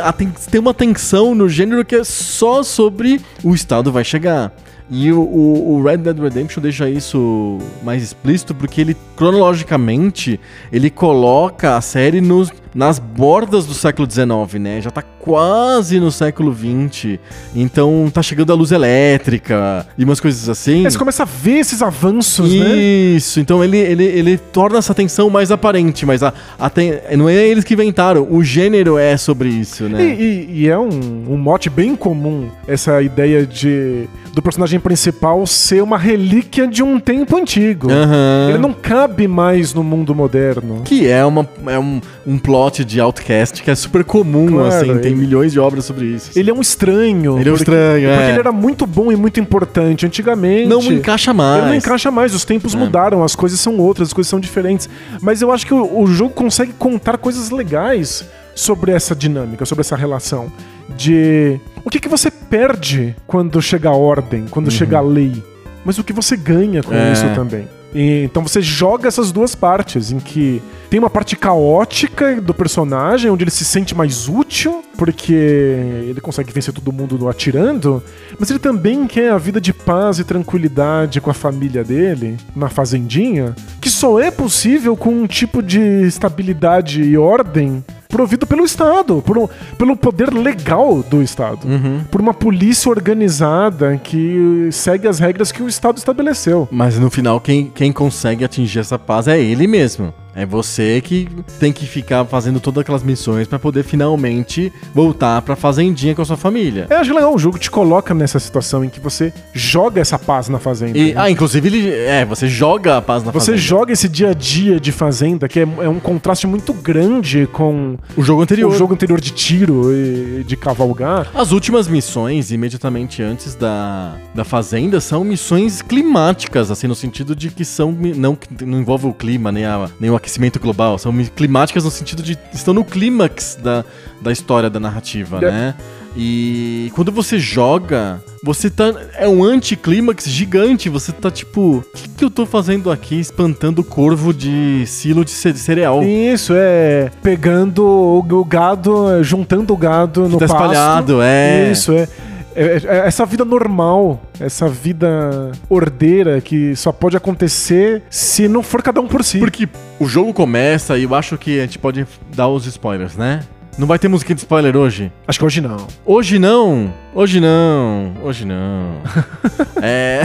tem uma tensão no gênero que é só sobre o Estado vai chegar. E o, o- o Red Dead Redemption deixa isso mais explícito porque ele, cronologicamente, ele coloca a série nos, nas bordas do século XIX, né? Já tá quase no século XX. Então tá chegando a luz elétrica e umas coisas assim. Aí você começa a ver esses avanços, né? Isso, então ele, ele, ele torna essa tensão mais aparente, mas a, a ten- não é eles que inventaram, o gênero é sobre isso, né? E, e- e é um, um mote bem comum essa ideia de do personagem principal ser uma relíquia de um tempo antigo. Aham. Ele não cabe mais no mundo moderno. Que é, uma, é um, um plot de Outcast que é super comum, Claro, assim, tem ele- milhões de obras sobre isso. Ele é um estranho. Ele é um porque- estranho, é. Porque ele era muito bom e muito importante antigamente. não encaixa mais. Não encaixa mais, os tempos É. mudaram, as coisas são outras, as coisas são diferentes. Mas eu acho que o, o jogo consegue contar coisas legais sobre essa dinâmica, sobre essa relação. De o que, que você perde quando chega a ordem, quando chega a lei, mas o que você ganha com Uhum. É. isso também. E, então você joga essas duas partes, em que tem uma parte caótica do personagem, onde ele se sente mais útil, porque ele consegue vencer todo mundo atirando, mas ele também quer a vida de paz e tranquilidade com a família dele, na fazendinha, que só é possível com um tipo de estabilidade e ordem provido pelo Estado, por um- pelo poder legal do Estado, Uhum. por uma polícia organizada que segue as regras que o Estado estabeleceu. Mas no final, quem, quem consegue atingir essa paz é ele mesmo. É você que tem que ficar fazendo todas aquelas missões pra poder finalmente voltar pra fazendinha com a sua família. Eu acho legal, o jogo te coloca nessa situação em que você joga essa paz na fazenda. E, ah, inclusive, ele, é, você joga a paz na Você fazenda. joga esse dia a dia de fazenda, que é, é um contraste muito grande com o jogo anterior. o jogo anterior de tiro e de cavalgar. As últimas missões, imediatamente antes da, da fazenda, são missões climáticas, assim, no sentido de que são. Não, não envolve o clima, nem, a, nem o aquecimento global. São climáticas no sentido de estão no clímax da, da história da narrativa, né? E quando você joga, você tá. É um anticlímax gigante. Você tá tipo. O que, que eu tô fazendo aqui espantando corvo de silo de ce- cereal? Isso, é. Pegando o, o gado, é, juntando o gado no tá pasto. espalhado, é. Isso, é- Essa vida normal, essa vida ordeira que só pode acontecer se não for cada um por si. Porque o jogo começa e eu acho que a gente pode dar os spoilers, né? Não vai ter musiquinha de spoiler hoje? Acho que hoje não. Hoje não. Hoje não. Hoje não. é.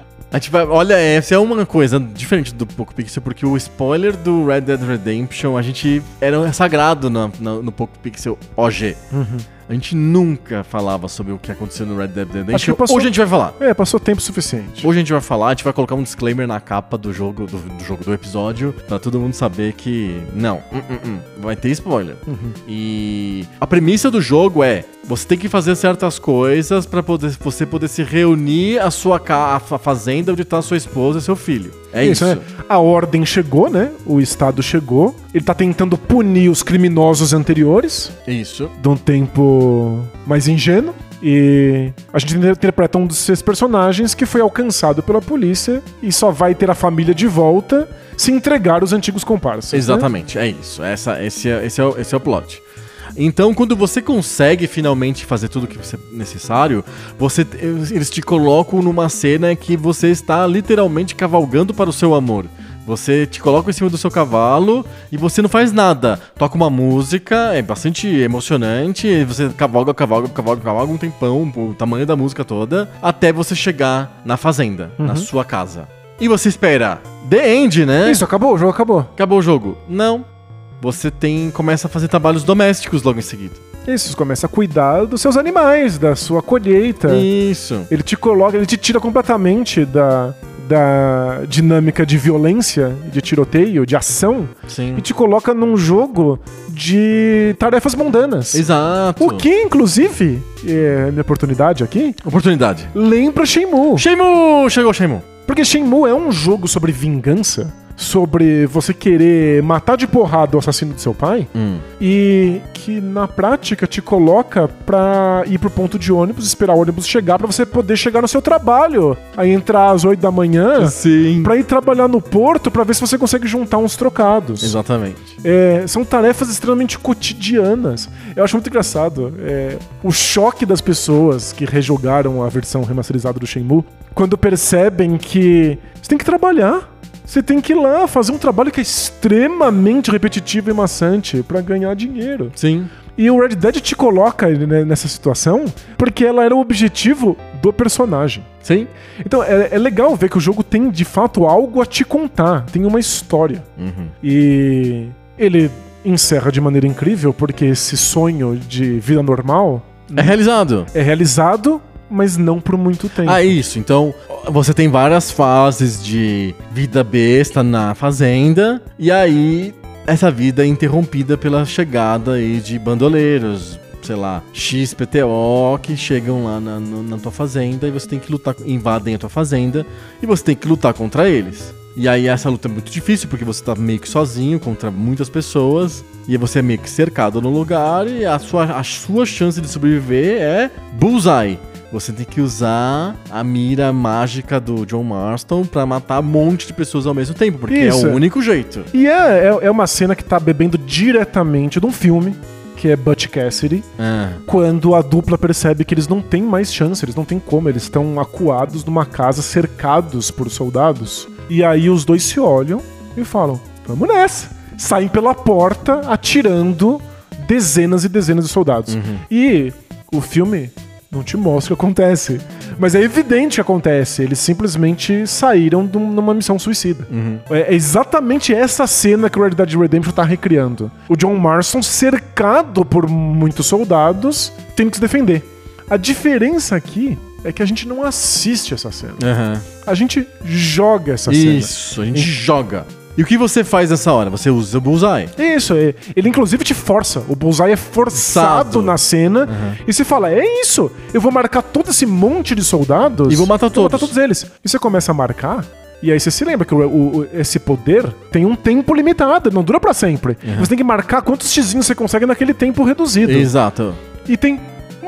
A gente vai, olha, essa é uma coisa diferente do Poco Pixel, porque o spoiler do Red Dead Redemption, a gente era sagrado no, no, no Poco Pixel OG. A gente nunca falava sobre o que aconteceu no Red Dead Redemption. Acho que passou- Hoje a gente vai falar. É, passou tempo suficiente. Hoje a gente vai falar, a gente vai colocar um disclaimer na capa do jogo, do, do jogo do episódio, pra todo mundo saber que não, hum, hum, hum, vai ter spoiler. E a premissa do jogo é: você tem que fazer certas coisas pra poder, você poder se reunir a sua a fa- fazenda onde tá sua esposa e seu filho. É isso. né? A ordem chegou, né? O Estado chegou. Ele tá tentando punir os criminosos anteriores, Isso. de um tempo mais ingênuo. E a gente interpreta um desses personagens que foi alcançado pela polícia e só vai ter a família de volta se entregar os antigos comparsas. né? Exatamente, é isso. Essa, esse, é, esse, é o, esse é o plot. Então, quando você consegue finalmente fazer tudo o que é necessário, você, eles te colocam numa cena que você está literalmente cavalgando para o seu amor. Você te coloca em cima do seu cavalo e você não faz nada. Toca uma música, é bastante emocionante. e Você cavalga, cavalga, cavalga, cavalga um tempão, o tamanho da música toda, até você chegar na fazenda, na sua casa. E você espera. The End, né? Isso, acabou, o jogo acabou. Acabou o jogo. Não. Você tem começa a fazer trabalhos domésticos logo em seguida. Isso, começa a cuidar dos seus animais, da sua colheita. Isso. Ele te coloca, ele te tira completamente da, da dinâmica de violência, de tiroteio, de ação, Sim. e te coloca num jogo de tarefas mundanas. Exato. O que, inclusive, é minha oportunidade aqui, Oportunidade. lembra Shenmue. Shenmue! Chegou Shenmue. Porque Shenmue é um jogo sobre vingança, sobre você querer matar de porrada o assassino do seu pai, Hum. e que na prática te coloca pra ir pro ponto de ônibus, esperar o ônibus chegar pra você poder chegar no seu trabalho. Aí entrar às 8 da manhã Sim. pra ir trabalhar no porto pra ver se você consegue juntar uns trocados. Exatamente. É, são tarefas extremamente cotidianas. Eu acho muito engraçado é, o choque das pessoas que rejogaram a versão remasterizada do Shenmue quando percebem que você tem que trabalhar. Você tem que ir lá fazer um trabalho que é extremamente repetitivo e maçante pra ganhar dinheiro. Sim. E o Red Dead te coloca né, nessa situação porque ela era o objetivo do personagem. Sim. Então é, é legal ver que o jogo tem de fato algo a te contar, tem uma história. Uhum. E ele encerra de maneira incrível porque esse sonho de vida normal É realizado. é realizado, mas não por muito tempo. Ah, isso. Então, você tem várias fases de vida besta na fazenda, e aí essa vida é interrompida pela chegada aí de bandoleiros, sei lá, XPTO, que chegam lá na, na tua fazenda e você tem que lutar, invadem a tua fazenda e você tem que lutar contra eles. E aí essa luta é muito difícil porque você tá meio que sozinho contra muitas pessoas e você é meio que cercado no lugar e a sua, a sua chance de sobreviver é bullseye. Você tem que usar a mira mágica do John Marston pra matar um monte de pessoas ao mesmo tempo, porque Isso. é o único jeito. E é, é, é uma cena que tá bebendo diretamente de um filme, que é Butch Cassidy, Ah, quando a dupla percebe que eles não têm mais chance, eles não têm como, eles estão acuados numa casa cercados por soldados. E aí os dois se olham e falam: vamos nessa. Saem pela porta atirando dezenas e dezenas de soldados. E o filme não te mostra o que acontece. Mas é evidente que acontece. Eles simplesmente saíram de um- numa missão suicida. É é exatamente essa cena que o Red Dead Redemption tá recriando. O John Marston cercado por muitos soldados, tendo que se defender. A diferença aqui é que a gente não assiste essa cena. aham. A gente joga essa cena. Isso, a gente joga. E o que você faz nessa hora? Você usa o bullseye. Isso, ele inclusive te força. O Bullseye é forçado Forçado. na cena. E você fala: é isso, eu vou marcar todo esse monte de soldados E vou matar Vou matar todos." todos eles. E você começa a marcar. E aí você se lembra que o, o- esse poder tem um tempo limitado, não dura pra sempre. Você tem que marcar quantos xizinhos você consegue naquele tempo reduzido. Exato. E tem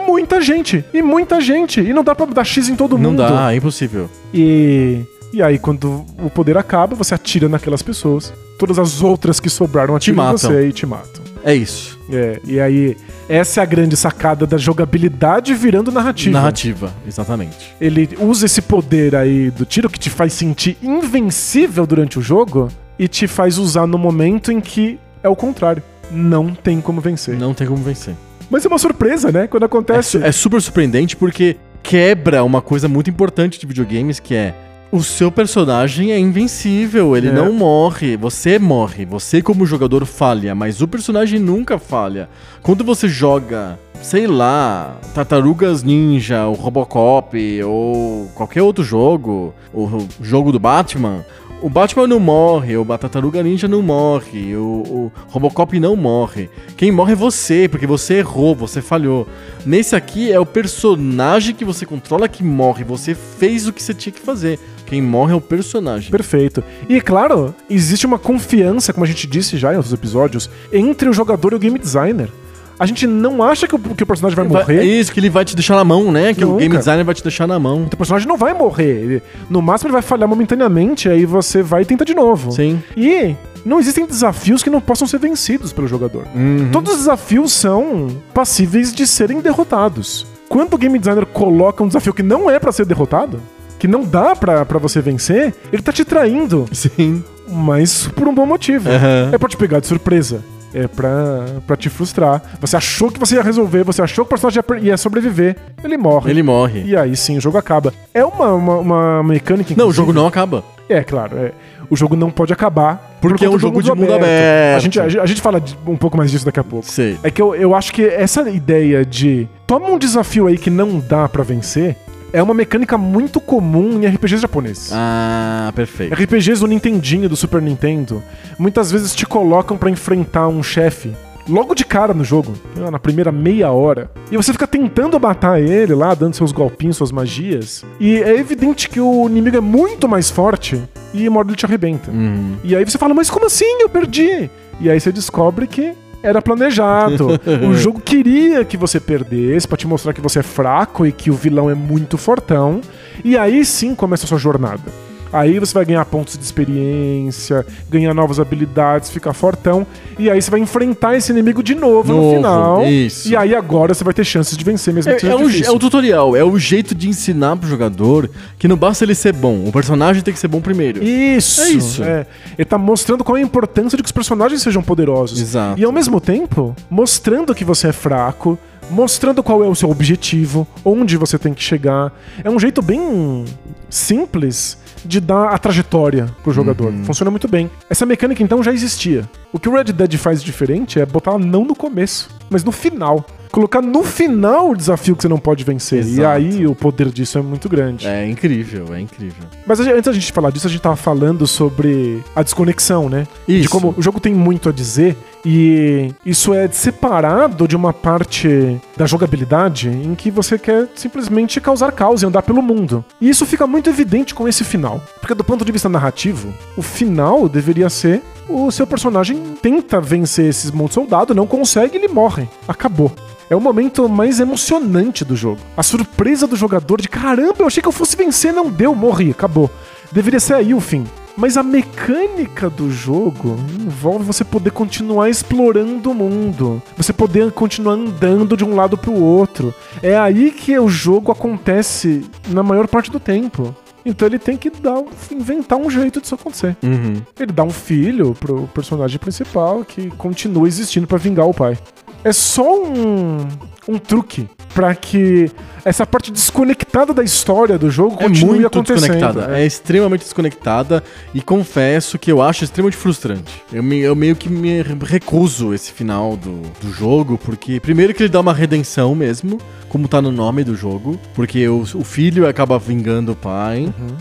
muita gente, e muita gente. E não dá pra dar x em todo Não mundo. dá, é impossível. E, e aí, quando o poder acaba, você atira naquelas pessoas. Todas as outras que sobraram atiram em você e te matam. É isso. É, e aí, essa é a grande sacada da jogabilidade virando narrativa. Narrativa, exatamente. Ele usa esse poder aí do tiro que te faz sentir invencível durante o jogo e te faz usar no momento em que é o contrário. Não tem como vencer. Não tem como vencer. Mas é uma surpresa, né? Quando É, acontece. su- é super surpreendente porque quebra uma coisa muito importante de videogames que é o seu personagem é invencível, ele É. não morre, você morre, você como jogador falha, mas o personagem nunca falha. Quando você joga, sei lá, Tartarugas Ninja, o Robocop ou qualquer outro jogo, o jogo do Batman, o Batman não morre, o Tartaruga Ninja não morre, o, o Robocop não morre. Quem morre é você, porque você errou, você falhou. Nesse aqui é o personagem que você controla que morre, você fez o que você tinha que fazer. Quem morre é o personagem. Perfeito. E claro, existe uma confiança, como a gente disse já em outros episódios, entre o jogador e o game designer. A gente não acha que o, que o personagem vai Vai- morrer. É isso, que ele vai te deixar na mão, né? Que o Nunca. game designer vai te deixar na mão. O teu personagem não vai morrer. Ele- no máximo ele vai falhar momentaneamente, aí você vai e tenta de novo. Sim. E não existem desafios que não possam ser vencidos pelo jogador. Uhum. Todos os desafios são passíveis de serem derrotados. Quando o game designer coloca um desafio que não é pra ser derrotado, que não dá pra pra você vencer, ele tá te traindo, Sim. mas por um bom motivo. Aham. É pra te pegar de surpresa. É pra, pra te frustrar. Você achou que você ia resolver, você achou que o personagem ia ia sobreviver, ele morre. Ele morre. E aí sim, o jogo acaba. É uma, uma, uma mecânica. Não, o jogo não acaba. É, claro. é. O jogo não pode acabar. Porque por é um jogo de mundo A aberto. gente, a, gente- a gente fala de- um pouco mais disso daqui a pouco. Sei. É que eu, eu acho que essa ideia de toma um desafio aí que não dá pra vencer é uma mecânica muito comum em RPGs japoneses. Ah, perfeito. RPGs do Nintendinho, do Super Nintendo, muitas vezes te colocam pra enfrentar um chefe logo de cara no jogo, na primeira meia hora. E você fica tentando matar ele lá, dando seus golpinhos, suas magias. E é evidente que o inimigo é muito mais forte e ele te arrebenta. Uhum. E aí você fala, mas como assim? Eu perdi. E aí você descobre que era planejado. o jogo queria que você perdesse pra te mostrar que você é fraco e que o vilão é muito fortão. E aí sim começa a sua jornada. Aí você vai ganhar pontos de experiência, ganhar novas habilidades, ficar fortão. E aí você vai enfrentar esse inimigo de novo, Novo, no final. isso. E aí agora você vai ter chances de vencer mesmo que É, seja é, um, é um tutorial, é o jeito de ensinar pro jogador que não basta ele ser bom, o personagem tem que ser bom primeiro. Isso. É isso. Ele tá mostrando qual é a importância de que os personagens sejam poderosos. Exato. E ao mesmo tempo, mostrando que você é fraco, mostrando qual é o seu objetivo, onde você tem que chegar. É um jeito bem simples de dar a trajetória pro jogador. Uhum. Funciona muito bem. Essa mecânica então já existia. O que o Red Dead faz diferente é botar ela não no começo, mas no final. Colocar no final o desafio que você não pode vencer. E Exato. aí o poder disso é muito grande. É incrível, é incrível. Mas antes da gente falar disso, a gente tava falando sobre a desconexão, né? De Isso. como o jogo tem muito a dizer e isso é separado de uma parte da jogabilidade em que você quer simplesmente causar caos e andar pelo mundo. E isso fica muito evidente com esse final. Porque do ponto de vista narrativo, o final deveria ser o seu personagem tenta vencer esses monte soldado, não consegue, ele morre. Acabou. É o momento mais emocionante do jogo. A surpresa do jogador de caramba, eu achei que eu fosse vencer, não deu, morri, acabou. Deveria ser aí o fim. Mas a mecânica do jogo envolve você poder continuar explorando o mundo, você poder continuar andando de um lado pro outro. É aí que o jogo acontece na maior parte do tempo. Então ele tem que dar, inventar um jeito disso acontecer. Uhum. Ele dá um filho pro personagem principal que continua existindo pra vingar o pai. É só um, um truque pra que essa parte desconectada da história do jogo É muito desconectada, é. extremamente desconectada e confesso que eu acho extremamente frustrante. Eu, me- eu meio que me recuso esse final do, do jogo, porque primeiro que ele dá uma redenção mesmo, como tá no nome do jogo, porque o, o filho acaba vingando o pai. Uhum.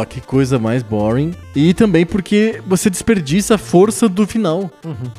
Ah, que coisa mais boring. E também porque você desperdiça a força do final.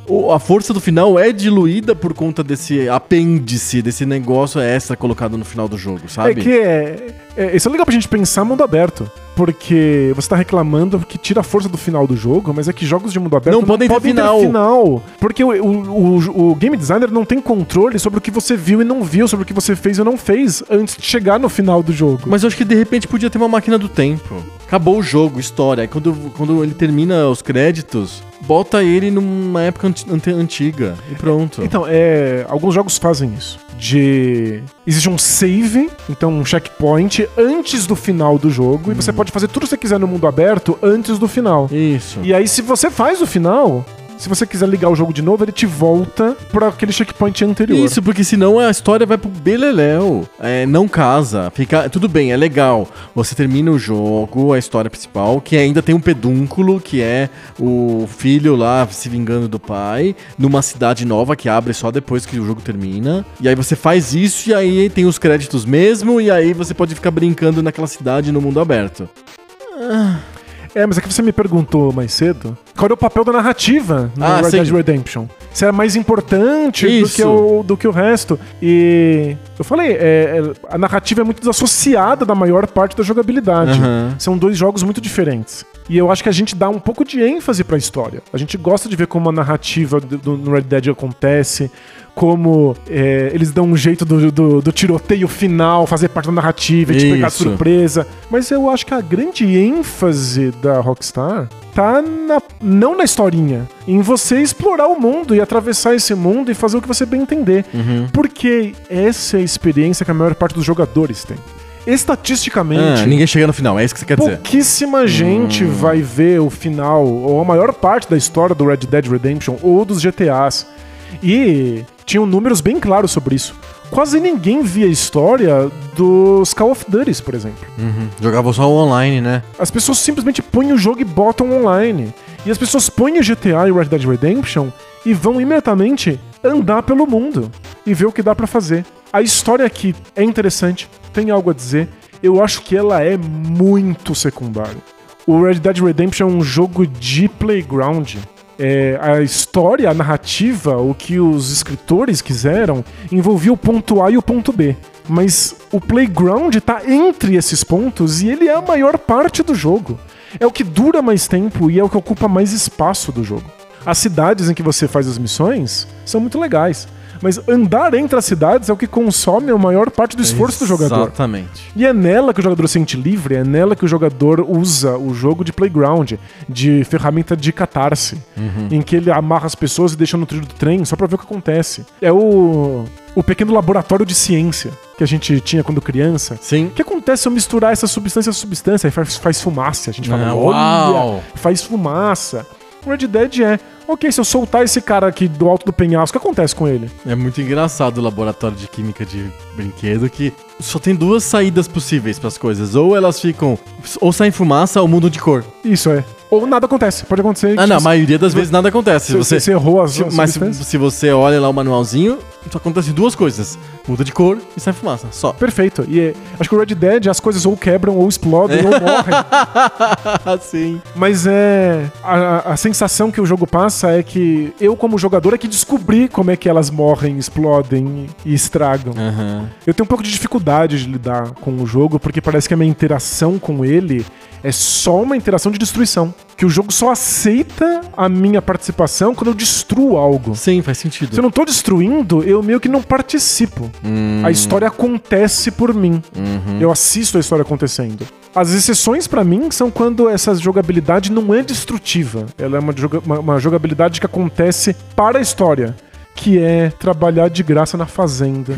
O- a força do final é diluída por conta desse apêndice, desse negócio extra colocado no final do do jogo, sabe? É que é, é. Isso é legal pra gente pensar mundo aberto. Porque você tá reclamando que tira a força do final do jogo, mas é que jogos de mundo aberto Não podem ter final. final. Porque o, o, o, o game designer não tem controle sobre o que você viu e não viu, sobre o que você fez e não fez antes de chegar no final do jogo. Mas eu acho que de repente podia ter uma máquina do tempo. Acabou o jogo, história. Quando, quando ele termina os créditos, bota ele numa época antiga e pronto. Então, é, alguns jogos fazem isso. De. Existe um save, então um checkpoint, antes do final do jogo, e você pode fazer tudo que você quiser no mundo aberto antes do final. Isso. E aí, se você faz o final, se você quiser ligar o jogo de novo, ele te volta pra aquele checkpoint anterior. Isso, porque senão a história vai pro beleléu. É, não casa. Fica, tudo bem, é legal. Você termina o jogo, a história principal, que ainda tem um pedúnculo, que é o filho lá se vingando do pai, numa cidade nova que abre só depois que o jogo termina. E aí você faz isso e aí tem os créditos mesmo, e aí você pode ficar brincando naquela cidade no mundo aberto. É, mas é que você me perguntou mais cedo qual é o papel da narrativa no Ah, Red. Dead Redemption. Se era mais importante do que, o, do que o resto. E eu falei, é, é, a narrativa é muito desassociada da maior parte da jogabilidade. Aham. São dois jogos muito diferentes. E eu acho que a gente dá um pouco de ênfase pra história. A gente gosta de ver como a narrativa do, do- no Red Dead acontece, como é, eles dão um jeito do, do- do tiroteio final, fazer parte da narrativa e te pegar surpresa. Mas eu acho que a grande ênfase da Rockstar tá na- não na historinha, em você explorar o mundo e atravessar esse mundo e fazer o que você bem entender. Uhum. Porque essa é a experiência que a maior parte dos jogadores tem. Estatisticamente, Ah, ninguém chega no final, é isso que você quer dizer. Pouquíssima gente vai ver o final, ou a maior parte da história do Red Dead Redemption ou dos GTAs. E tinham números bem claros sobre isso. Quase ninguém via a história dos Call of Duty, por exemplo. Uhum. Jogava só online, né? As pessoas simplesmente põem o jogo e botam online. E as pessoas põem o GTA e o Red Dead Redemption e vão imediatamente andar pelo mundo e ver o que dá pra fazer. A história aqui é interessante, tem algo a dizer. Eu acho que ela é muito secundária. O Red Dead Redemption é um jogo de playground. É, a história, a narrativa, o que os escritores quiseram, envolvia o ponto A e o ponto B. Mas o playground tá entre esses pontos e ele é a maior parte do jogo. É o que dura mais tempo e é o que ocupa mais espaço do jogo. As cidades em que você faz as missões são muito legais. Mas andar entre as cidades é o que consome a maior parte do esforço do jogador. Exatamente. E é nela que o jogador se sente livre, é nela que o jogador usa o jogo de playground, de ferramenta de catarse, em que ele amarra as pessoas e deixa no trilho do trem só pra ver o que acontece. É o, o pequeno laboratório de ciência que a gente tinha quando criança. Sim. O que acontece se eu misturar essa substância a substância? Aí faz, faz fumaça. A gente fala, Ah, olha, uau. faz fumaça. O Red Dead é, ok, se eu soltar esse cara aqui do alto do penhasco, o que acontece com ele? É muito engraçado o laboratório de química de brinquedo que só tem duas saídas possíveis para as coisas. Ou elas ficam. Ou saem fumaça ou mudam de cor. Isso é. Ou nada acontece, pode acontecer. Ah, não, a maioria das vezes nada acontece. Se você, você, errou as, se- as mas se, você olha lá o manualzinho, só acontece duas coisas: muda de cor e sai fumaça. Só. Perfeito. E é, acho que o Red Dead as coisas ou quebram, ou explodem, ou morrem. Sim. Mas é. A, a sensação que o jogo passa é que eu, como jogador, é que descobri como é que elas morrem, explodem e estragam. Aham. Eu tenho um pouco de dificuldade de lidar com o jogo, porque parece que a minha interação com ele é só uma interação de destruição. Que o jogo só aceita a minha participação quando eu destruo algo. Sim, faz sentido. Se eu não tô destruindo, eu meio que não participo. Hum, A história acontece por mim. uhum. Eu assisto a história acontecendo. As exceções pra mim são quando essa jogabilidade não é destrutiva. Ela é uma, joga- uma- uma jogabilidade que acontece para a história. Que é trabalhar de graça na fazenda.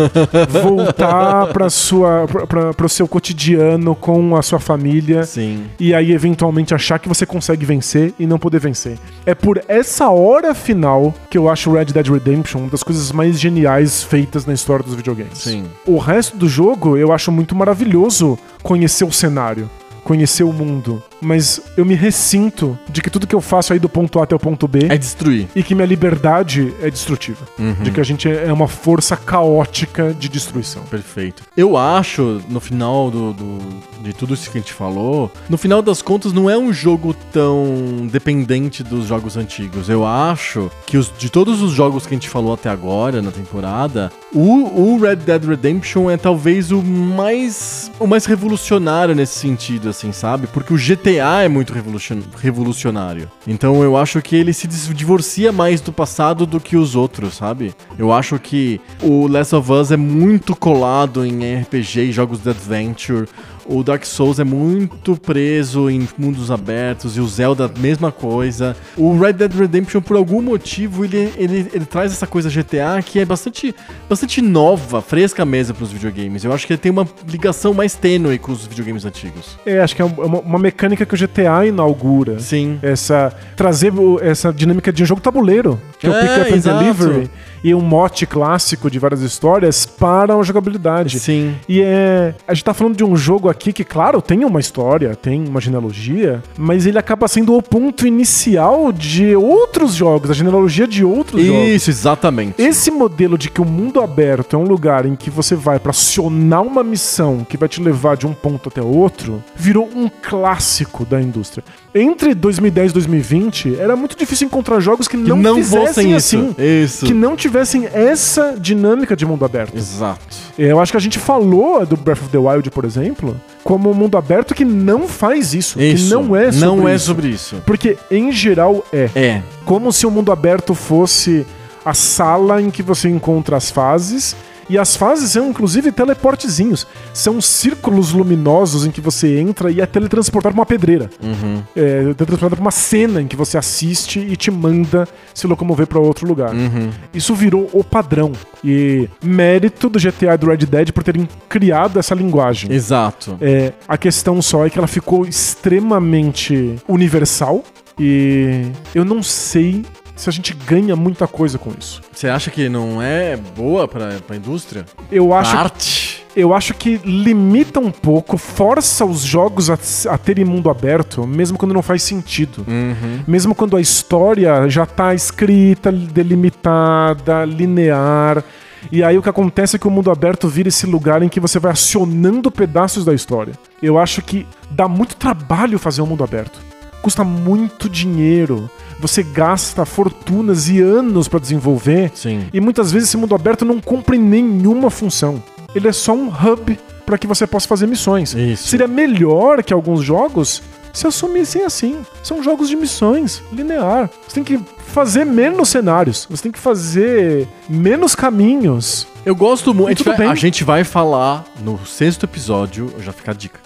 Voltar para sua para o seu cotidiano com a sua família Sim. e aí eventualmente achar que você consegue vencer e não poder vencer. É por essa hora final que eu acho Red Dead Redemption uma das coisas mais geniais feitas na história dos videogames. Sim. O resto do jogo eu acho muito maravilhoso conhecer o cenário, conhecer o mundo, mas eu me ressinto de que tudo que eu faço aí do ponto A até o ponto B É destruir. e que minha liberdade é destrutiva. De que a gente é uma força caótica de destruição. Perfeito. Eu acho, no final do, do- de tudo isso que a gente falou, no final das contas, não é um jogo tão dependente dos jogos antigos. Eu acho que os- de todos os jogos que a gente falou até agora na temporada, o, o Red Dead Redemption é talvez o mais o mais revolucionário nesse sentido, assim, sabe? Porque o GTA é muito revolucion- revolucionário. Então eu acho que ele se divorcia mais do passado do que os outros, sabe? Eu acho que o Last of Us é muito colado em RPG e jogos de adventure. O Dark Souls é muito preso em mundos abertos e o Zelda, mesma coisa. O Red Dead Redemption, por algum motivo, ele, ele, ele traz essa coisa GTA que é bastante, bastante nova, fresca mesmo para os videogames. Eu acho que ele tem uma ligação mais tênue com os videogames antigos. É, acho que é uma, uma mecânica que o GTA inaugura. Sim. Essa. Trazer o- essa dinâmica de um jogo tabuleiro, que é, o É, Pick Up and exato. Delivery, e um mote clássico de várias histórias para a jogabilidade. Sim. E é. A gente tá falando de um jogo aqui que, claro, tem uma história, tem uma genealogia, mas ele acaba sendo o ponto inicial de outros jogos, a genealogia de outros jogos. Isso, exatamente. Esse modelo de que o mundo aberto é um lugar em que você vai pra acionar uma missão que vai te levar de um ponto até outro, virou um clássico da indústria. Entre 2010 e 2020, era muito difícil encontrar jogos que Que não, não fizessem fossem isso. assim. Isso. Que não tivessem essa dinâmica de mundo aberto. Exato. Eu acho que a gente falou do Breath of the Wild, por exemplo, como um mundo aberto que não faz isso. Isso. Que não é sobre Não é isso. sobre isso. Porque, em geral, é. É. Como se o mundo aberto fosse a sala em que você encontra as fases. E as fases são, inclusive, teleportezinhos. São círculos luminosos em que você entra e é teletransportado pra uma pedreira. Uhum. É teletransportado pra uma cena em que você assiste e te manda se locomover pra outro lugar. Uhum. Isso virou o padrão. E mérito do GTA e do Red Dead por terem criado essa linguagem. Exato. É, a questão só é que ela ficou extremamente universal e eu não sei se a gente ganha muita coisa com isso. Você acha que não é boa pra, pra indústria? Eu acho, Arte? eu acho que limita um pouco, força os jogos a, a terem mundo aberto, mesmo quando não faz sentido. Uhum. Mesmo quando a história já tá escrita, delimitada, linear. E aí o que acontece é que o mundo aberto vira esse lugar em que você vai acionando pedaços da história. Eu acho que dá muito trabalho fazer um mundo aberto. Custa muito dinheiro. Você gasta fortunas e anos pra desenvolver. Sim. E muitas vezes esse mundo aberto não cumpre nenhuma função. Ele é só um hub para que você possa fazer missões. Isso. Seria melhor que alguns jogos se assumissem assim. São jogos de missões, linear. Você tem que fazer menos cenários, você tem que fazer menos caminhos. Eu gosto muito. A, gente vai- a gente vai falar no sexto episódio. Já fica a dica.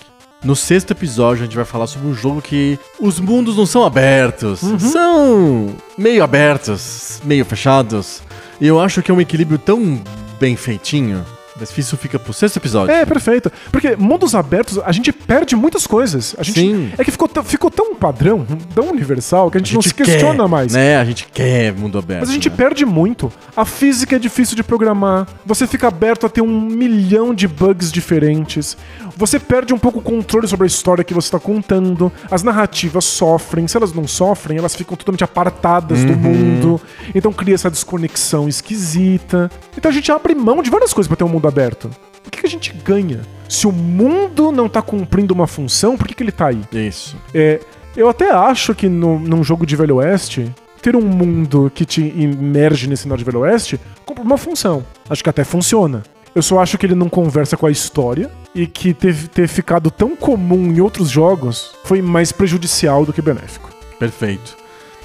No sexto episódio, a gente vai falar sobre um jogo que os mundos não são abertos. Uhum. São meio abertos, meio fechados. E eu acho que é um equilíbrio tão bem feitinho. Mas isso fica pro sexto episódio. É, perfeito. Porque mundos abertos, a gente perde muitas coisas. A gente, Sim. É que ficou, tão- ficou tão padrão, tão universal, que a gente, A não gente se questiona quer, mais. Né? A gente quer mundo aberto. Mas a gente né? perde muito. A física é difícil de programar. Você fica aberto a ter um milhão de bugs diferentes. Você perde um pouco o controle sobre a história que você está contando. As narrativas sofrem. Se elas não sofrem, elas ficam totalmente apartadas do mundo. Então cria essa desconexão esquisita. Então a gente abre mão de várias coisas para ter um mundo aberto. O que, que a gente ganha? Se o mundo não tá cumprindo uma função, por que, que ele tá aí? Isso. É, eu até acho que no, num jogo de Velho Oeste, ter um mundo que te imerge nesse cenário de Velho Oeste cumpre uma função. Acho que até funciona. Eu só acho que ele não conversa com a história e que ter, ter ficado tão comum em outros jogos foi mais prejudicial do que benéfico. Perfeito.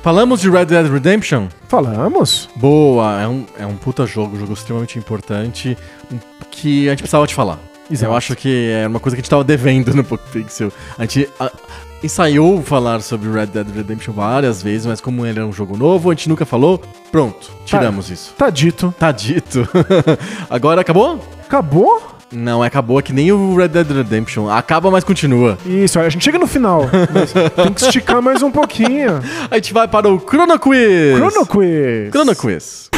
Falamos de Red Dead Redemption? Falamos? Boa, é um, é um puta jogo, um jogo extremamente importante, que a gente precisava te falar. Exato. Eu acho que é uma coisa que a gente tava devendo no Poco Pixel. A gente a- ensaiou falar sobre Red Dead Redemption várias vezes, mas como ele é um jogo novo, a gente nunca falou. Pronto, tiramos isso. Tá dito. Tá dito. Agora acabou? Acabou? Não, acabou é que nem o Red Dead Redemption. Acaba, mas continua. Isso, a gente chega no final. mas tem que esticar mais um pouquinho. A gente vai para o Chrono Quiz. Chrono Quiz. Chrono Quiz.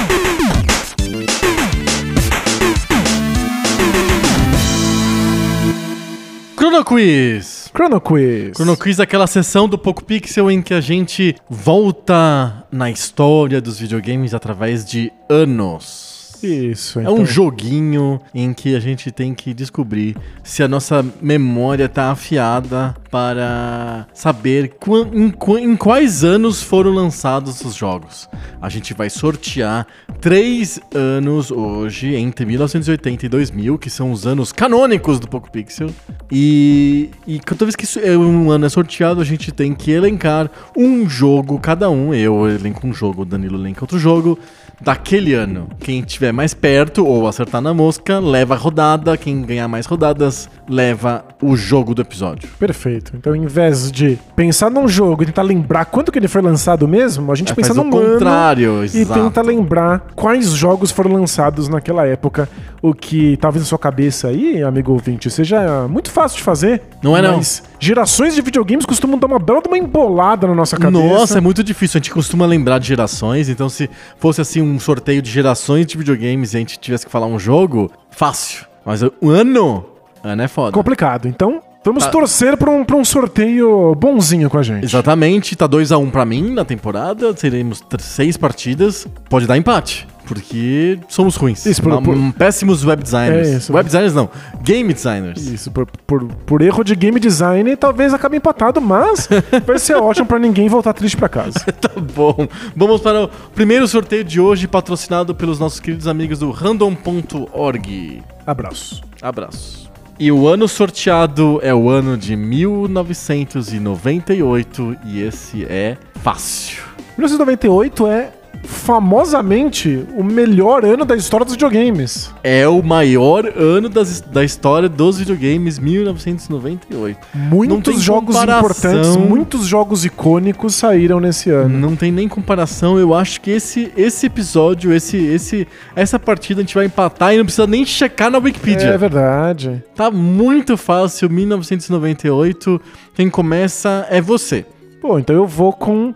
Chrono Chrono Quiz! Chrono Quiz. Chrono Quiz é aquela sessão do Poco Pixel em que a gente volta na história dos videogames através de anos. Isso, É então. um joguinho em que a gente tem que descobrir se a nossa memória tá afiada para saber em, qua- em quais anos foram lançados os jogos. A gente vai sortear três anos hoje, entre 1980 e 2000, que são os anos canônicos do Poco Pixel. E, e toda vez que isso é um ano é sorteado, a gente tem que elencar um jogo, cada um. Eu elenco um jogo, o Danilo elenca outro jogo daquele ano. Quem estiver mais perto ou acertar na mosca, leva a rodada. Quem ganhar mais rodadas, leva o jogo do episódio. Perfeito. Então, em vez de pensar num jogo e tentar lembrar quando que ele foi lançado mesmo, a gente É, pensa num ano contrário, e exato. tenta lembrar quais jogos foram lançados naquela época. O que talvez na sua cabeça aí, amigo ouvinte, seja muito fácil de fazer. Não é não. Mas gerações de videogames costumam dar uma bela de uma embolada na nossa cabeça. Nossa, é muito difícil. A gente costuma lembrar de gerações, então se fosse assim um sorteio de gerações de videogames e a gente tivesse que falar um jogo, fácil. Mas o ano, ano é foda. complicado. Então, vamos Tá. torcer pra um, pra um sorteio bonzinho com a gente. Exatamente, tá 2x1 pra mim na temporada, teremos seis partidas, pode dar empate, porque somos ruins. Isso, por- por- Péssimos web designers. É isso. Web designers não, game designers. Isso, por, por, por erro de game design, talvez acabe empatado, mas vai ser ótimo pra ninguém voltar triste pra casa. Tá bom. Vamos para o primeiro sorteio de hoje, patrocinado pelos nossos queridos amigos do random.org. Abraço. Abraço. E o ano sorteado é o ano de 1998 e esse é fácil. 1998 é famosamente o melhor ano da história dos videogames. É o maior ano das- da história dos videogames, 1998. Não Muitos jogos comparação. importantes, muitos jogos icônicos saíram nesse ano. Não tem nem comparação. Eu acho que esse, esse episódio, esse, esse, essa partida a gente vai empatar e não precisa nem checar na Wikipedia. É verdade. Tá muito fácil, 1998. Quem começa é você. Pô, então eu vou com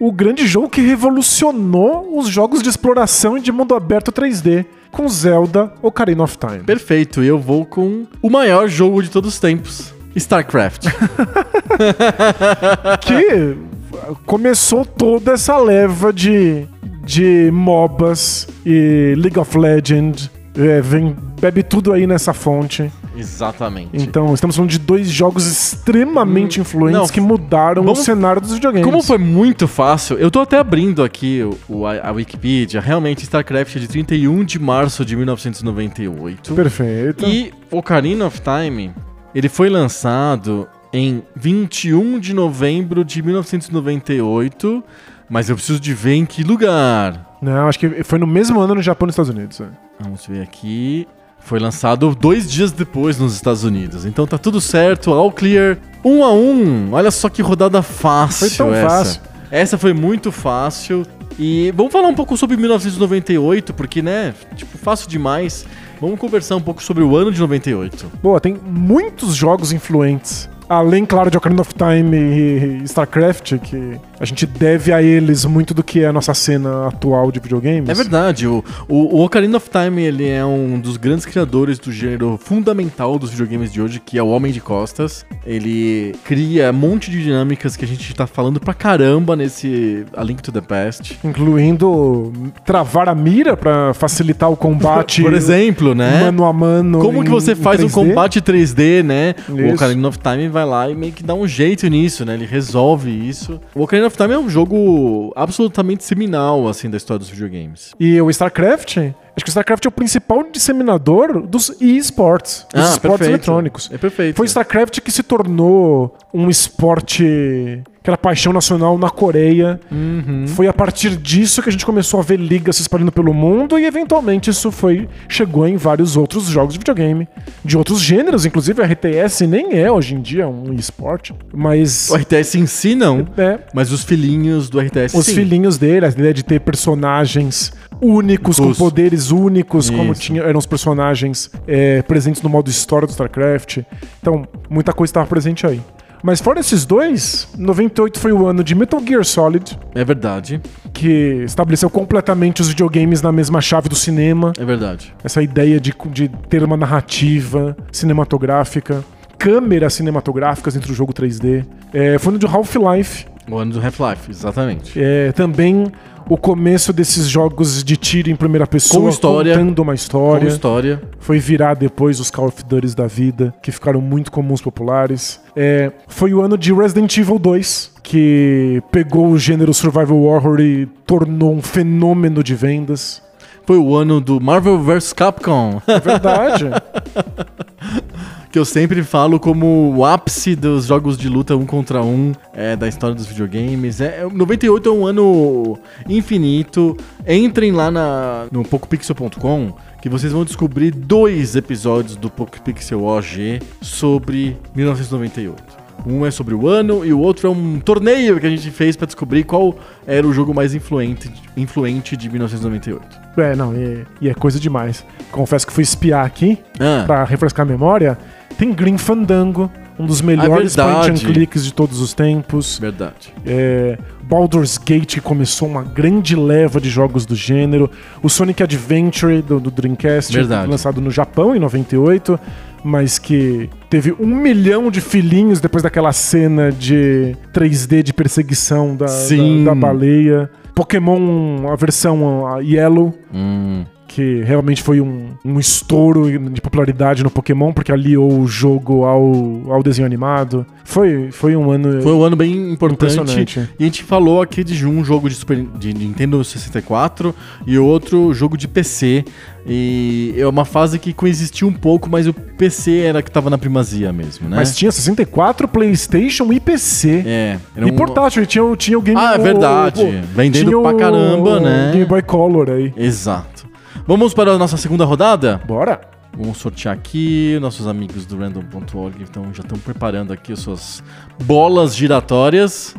o grande jogo que revolucionou os jogos de exploração e de mundo aberto 3D, com Zelda Ocarina of Time. Perfeito, eu vou com o maior jogo de todos os tempos. StarCraft. que começou toda essa leva de, de MOBAs e League of Legends. É, vem, bebe tudo aí nessa fonte. Exatamente. Então, estamos falando de dois jogos extremamente influentes não, que mudaram vamos- o cenário dos videogames. Como foi muito fácil, eu tô até abrindo aqui o, o- a, a Wikipedia. Realmente, StarCraft é de 31 de março de 1998. Perfeito. E Ocarina of Time, ele foi lançado em 21 de novembro de 1998, mas eu preciso de ver em que lugar. Não, acho que foi no mesmo ano no Japão e nos Estados Unidos. é. Vamos ver aqui. Foi lançado dois dias depois nos Estados Unidos. Então tá tudo certo, all clear. Um a um. Olha só que rodada fácil Foi tão essa. fácil. Essa foi muito fácil. E vamos falar um pouco sobre 1998, porque, né, tipo, fácil demais. Vamos conversar um pouco sobre o ano de 98. Boa, tem muitos jogos influentes. Além, claro, de Ocarina of Time e StarCraft, que a gente deve a eles muito do que é a nossa cena atual de videogames. É verdade, o, o, o Ocarina of Time ele é um dos grandes criadores do gênero fundamental dos videogames de hoje, que é o Homem de Costas. Ele cria um monte de dinâmicas que a gente tá falando pra caramba nesse A Link to the Past. Incluindo travar a mira pra facilitar o combate. Por exemplo, né? Mano a mano. Como em- que você faz um 3D? combate 3D, né? O Isso. Ocarina of Time vai lá e meio que dá um jeito nisso, né? Ele resolve isso. O Ocarina of Time é um jogo absolutamente seminal, assim, da história dos videogames. E o StarCraft, acho que o StarCraft é o principal disseminador dos esports, dos Ah, esportes eletrônicos. É perfeito. Foi o StarCraft que se tornou um esporte, aquela paixão nacional na Coreia. Uhum. Foi a partir disso que a gente começou a ver ligas se espalhando pelo mundo e eventualmente isso foi chegou em vários outros jogos de videogame, de outros gêneros, inclusive a RTS nem é hoje em dia um esporte, mas O RTS em si, não. é, Mas os filhinhos do RTS, os sim. filhinhos dele, a ideia de ter personagens únicos, com Os- poderes únicos, como Isso. tinha, eram os personagens é, presentes no modo história do StarCraft. Então, muita coisa estava presente aí. Mas fora esses dois, 98 foi o ano de Metal Gear Solid, É verdade. que estabeleceu completamente os videogames na mesma chave do cinema. É verdade. Essa ideia de, de ter uma narrativa cinematográfica. câmeras cinematográficas dentro do jogo 3D. É, foi no de Half-Life. O ano do Half-Life, exatamente. É, também o começo desses jogos de tiro em primeira pessoa, Com história. contando uma história. Com história. Foi virar depois os Call of Duty da vida, que ficaram muito comuns populares. É, foi o ano de Resident Evil 2, que pegou o gênero survival horror e tornou um fenômeno de vendas. Foi o ano do Marvel vs Capcom, É verdade. que eu sempre falo como o ápice dos jogos de luta um contra um é, da história dos videogames. É, é- 98 é um ano infinito. Entrem lá na, no PocoPixel.com que vocês vão descobrir dois episódios do PocoPixel OG sobre 1998. Um é sobre o ano e o outro é um torneio que a gente fez pra descobrir qual era o jogo mais influente, influente de 1998. é, não, e, e é coisa demais. Confesso que fui espiar aqui, Ah, pra refrescar a memória. Tem Green Fandango, um dos melhores point and clicks de todos os tempos. verdade. É, Baldur's Gate que começou uma grande leva de jogos do gênero. O Sonic Adventure do, do Dreamcast, Verdade. lançado no Japão em 98, mas que teve um milhão de filhinhos depois daquela cena de 3D de perseguição da, Sim. da, da baleia. Pokémon, a versão a Yellow, Hum, que realmente foi um, um estouro de popularidade no Pokémon, porque aliou o jogo ao, ao desenho animado. Foi, foi um ano foi um ano bem importante. E a gente falou aqui de um jogo de, Super, de Nintendo 64 e outro jogo de PC. E é uma fase que coexistiu um pouco, mas o PC era que tava na primazia mesmo, né? Mas tinha 64, PlayStation e PC. É, era E portátil, e tinha, o- tinha o Game Ah, é verdade. o- Vendendo pra caramba, o né? Game Boy Color aí. Exato. Vamos para a nossa segunda rodada? Bora. Vamos sortear aqui. Nossos amigos do random.org então, já estão preparando aqui as suas bolas giratórias.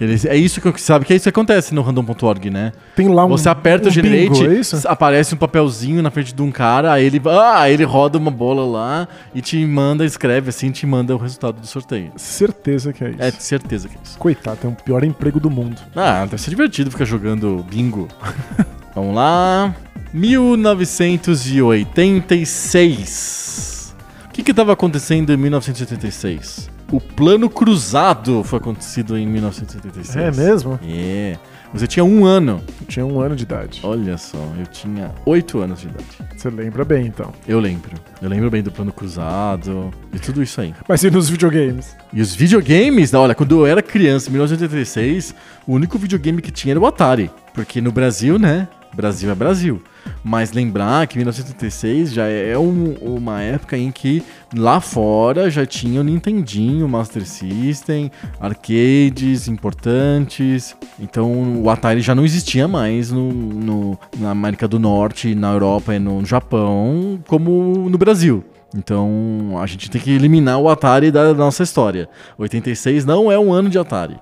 Eles- é isso que eu sabe que é isso que acontece no random.org, né? Tem lá um. Você aperta um o generate, bingo, é aparece um papelzinho na frente de um cara, aí ele, ah, ele roda uma bola lá e te manda, escreve assim, te manda o resultado do sorteio. Certeza que é isso. É certeza que é isso. Coitado, tem o pior emprego do mundo. Ah, deve ser divertido ficar jogando bingo. Vamos lá. 1986. O que estava acontecendo em 1986? O Plano Cruzado foi acontecido em 1986. É mesmo? É. Você tinha um ano. Eu tinha um ano de idade. Olha só, eu tinha oito anos de idade. Você lembra bem, então. Eu lembro. Eu lembro bem do Plano Cruzado e tudo isso aí. Mas e nos videogames? E os videogames, olha, quando eu era criança, em 1986, o único videogame que tinha era o Atari. Porque no Brasil, né? Brasil é Brasil. Mas lembrar que 1986 já é um- uma época em que lá fora já tinha o Nintendinho, Master System, arcades importantes. Então o Atari já não existia mais no, no- na América do Norte, na Europa e no Japão, como no Brasil. Então a gente tem que eliminar o Atari da nossa história. 86 não é um ano de Atari.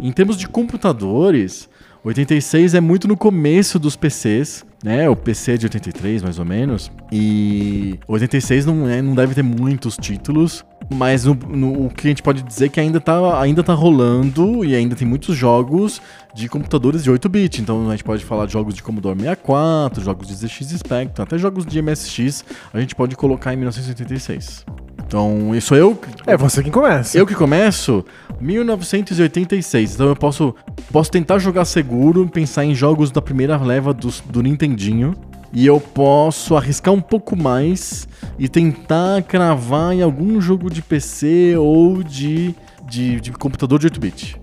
Em termos de computadores, 86 é muito no começo dos PCs, né? O PC é de 83, mais ou menos. E 86 não, é, não deve ter muitos títulos, mas no- no- o que a gente pode dizer é que ainda tá, ainda tá rolando e ainda tem muitos jogos de computadores de 8-bit. Então a gente pode falar de jogos de Commodore 64, jogos de ZX Spectrum, até jogos de MSX a gente pode colocar em 1986. Então, isso eu. É você quem começa. Eu que começo 1986, então eu posso, posso tentar jogar seguro, pensar em jogos da primeira leva do, do Nintendinho. E eu posso arriscar um pouco mais e tentar cravar em algum jogo de PC ou de, de, de computador de 8-bit.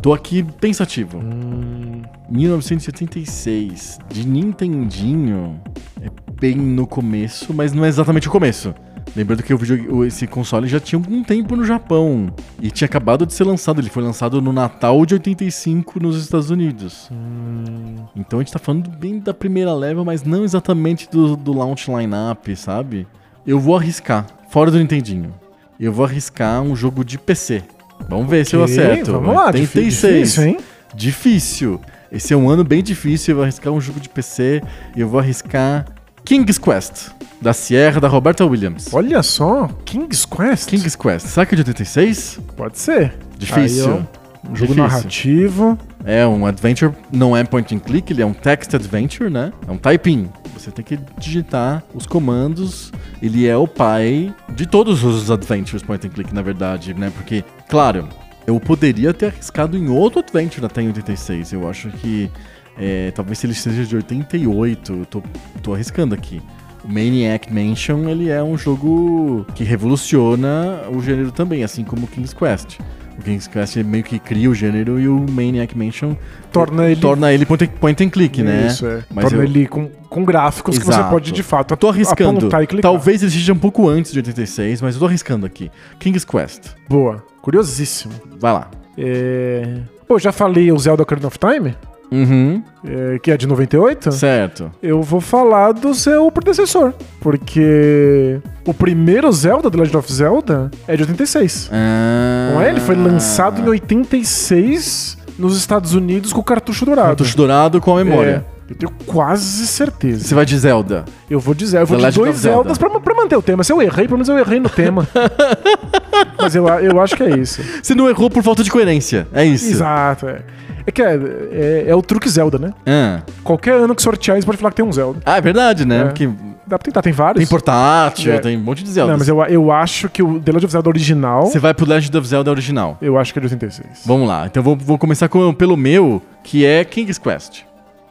Tô aqui pensativo. Hum, 1986, de Nintendinho, é bem no começo, mas não é exatamente o começo. Lembrando que o vídeo, o- esse console já tinha algum tempo no Japão e tinha acabado de ser lançado. Ele foi lançado no Natal de 85 nos Estados Unidos. hum, Então a gente tá falando bem da primeira leva, mas não exatamente do, do launch lineup, sabe? Eu vou arriscar, fora do Nintendinho. Eu vou arriscar um jogo de PC. Vamos ver se eu acerto. Vamos lá, difí- 86. difícil, hein? Difícil. Esse é um ano bem difícil. Eu vou arriscar um jogo de PC eu vou arriscar King's Quest, da Sierra, da Roberta Williams. Olha só, King's Quest. King's Quest. Será que é de 86? Pode ser. Difícil. Aí, Um jogo Difícil. narrativo. É um adventure, não é point and click, ele é um text adventure, né? É um type-in. Você tem que digitar os comandos. Ele é o pai de todos os adventures point and click, na verdade, né? Porque, claro, eu poderia ter arriscado em outro adventure até em 86. Eu acho que é, talvez se ele seja de 88, eu tô, tô arriscando aqui. O Maniac Mansion, ele é um jogo que revoluciona o gênero também, assim como o King's Quest. O King's Quest meio que cria o gênero e o Maniac Mansion Torna ele. torna ele point and, point and click, né? Isso, é. Mas Torna eu- ele com, com gráficos que você Exato. pode de fato Eu tô arriscando. e. Talvez ele seja um pouco antes de 86, mas eu tô arriscando aqui. King's Quest. Boa. Curiosíssimo. Vai lá. É... Pô, já falei o Zelda Ocarina of Time, Uhum. é, que é de 98. Certo. Eu vou falar do seu predecessor, porque o primeiro Zelda, The Legend of Zelda, é de 86. Ah. Não é? Ele foi lançado em 86 nos Estados Unidos com o cartucho dourado. Cartucho dourado com a memória. É, eu tenho quase certeza. Você vai de Zelda. Eu vou dizer, eu vou The de Legend dois Zelda. Zeldas pra, pra manter o tema. Se eu errei, pelo menos eu errei no tema. Mas eu, eu acho que é isso. Você não errou por falta de coerência. É isso. Exato. É, é que é, é, é o truque Zelda, né? Ah, Qualquer ano que sortear, você pode falar que tem um Zelda. Ah, é verdade, né? É. Porque Dá pra tentar, tem vários. tem portátil, É. tem um monte de Zelda. Não, mas eu, eu acho que o The Legend of Zelda original, Você vai pro Legend of Zelda original. eu acho que é de 86. Vamos lá. Então vou, vou começar com, pelo meu, que é King's Quest.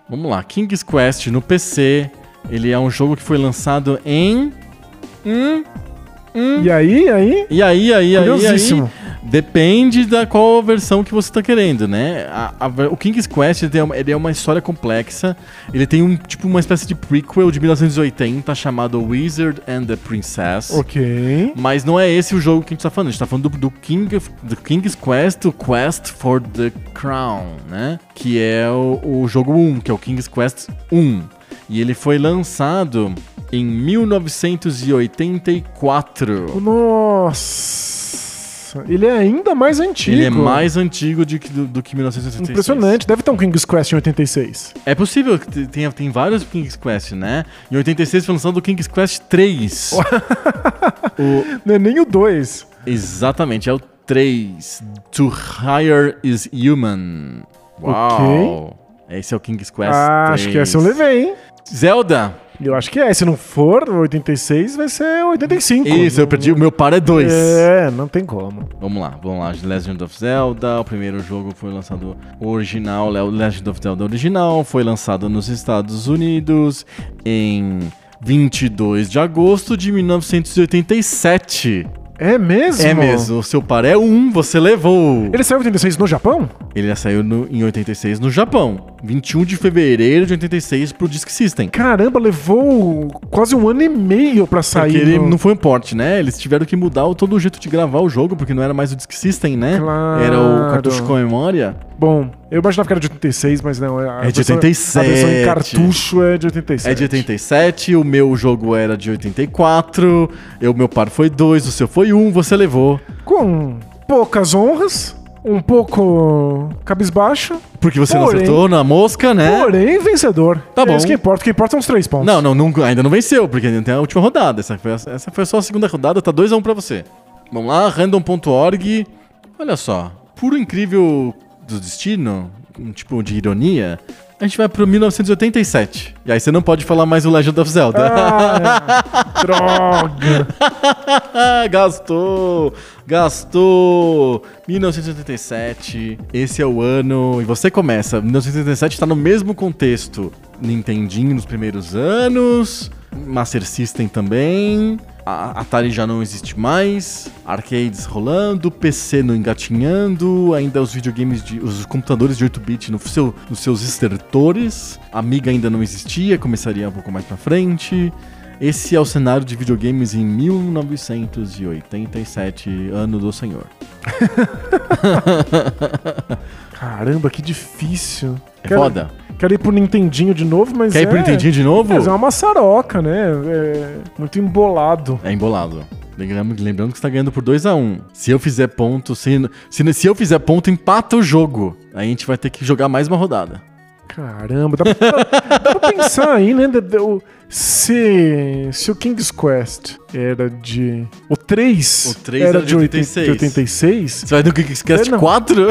Vamos lá. King's Quest no PC. Ele é um jogo que foi lançado em. Hum, hum. E aí, aí? E aí, aí, aí, aí. Depende da qual versão que você tá querendo, né? A- a o King's Quest ele, tem uma, ele é uma história complexa. Ele tem um tipo uma espécie de prequel de 1980 chamado Wizard and the Princess. Ok. Mas não é esse o jogo que a gente tá falando. A gente tá falando do, do, King do King's Quest, o Quest for the Crown, né? Que é o, o jogo 1, que é o King's Quest 1. E ele foi lançado em 1984. Nossa. Ele é ainda mais antigo. Ele é mais antigo de do, do que 1986. Impressionante. Deve ter um King's Quest em 86. É possível que te- tenha, tem vários King's Quest, né? Em 86 foi lançado o King's Quest 3. o, Não é nem o 2. exatamente, é o 3. To Hire is Human. Uau! Esse é o King's Quest Ah, 3. acho que essa eu levei, hein? Zelda! Eu acho que é. Se não for 86, vai ser 85. Isso, eu perdi. O meu par é 2. É, não tem como. Vamos lá, vamos lá. Legend of Zelda, o primeiro jogo foi lançado original, é o Legend of Zelda original, foi lançado nos Estados Unidos em 22 de agosto de 1987. É mesmo? É mesmo, o seu par é um, você levou. Ele saiu em 86 no Japão? Ele saiu no- em 86 no Japão. 21 de fevereiro de 86 pro Disk System. Caramba, levou quase um ano e meio pra sair. Porque ele no- não foi um port, né? Eles tiveram que mudar todo o jeito de gravar o jogo, porque não era mais o Disk System, né? Claro. Era o cartucho com memória. Bom, eu imaginava que era de 86, mas não. a É de versão- 87. A versão em cartucho é de 87. É de 87, o meu jogo era de 84, eu, meu par foi 2, o seu foi 1, um, você levou. Com poucas honras, um pouco cabisbaixo, Porque você não Porém- acertou na mosca, né? porém vencedor. Tá É bom. isso que importa. O que importa são os três pontos. Não, não, nunca- ainda não venceu, porque ainda tem a última rodada. Essa foi, essa foi só a segunda rodada, tá 2x1 pra você. Vamos lá, random.org. Olha só, puro incrível do destino, um tipo de ironia, a gente vai pro 1987. E aí você não pode falar mais o Legend of Zelda. Ah, droga. gastou! Gastou! 1987, esse é o ano. E você começa. 1987 tá no mesmo contexto. Nintendinho nos primeiros anos, Master System também. A Atari já não existe mais, arcades rolando, PC não engatinhando, ainda os videogames, de, os computadores de 8-bit no seu, nos seus estertores, Amiga ainda não existia, começaria um pouco mais pra frente. Esse é o cenário de videogames em 1987, ano do Senhor. Caramba, que difícil. É Quero- foda. Quero ir pro Nintendinho de novo, mas Quer é... ir pro Nintendinho de novo? Mas é uma maçaroca, né? É muito embolado. É embolado. Lembrando que você tá ganhando por 2x1. Se eu fizer ponto, se, se, se eu fizer ponto, empata o jogo. Aí a gente vai ter que jogar mais uma rodada. Caramba, dá, dá, dá pra pensar aí, né? Se, se o King's Quest era de. O 3, O 3 era de 86. de 86. Você vai do Geeks Cast É, não. 4?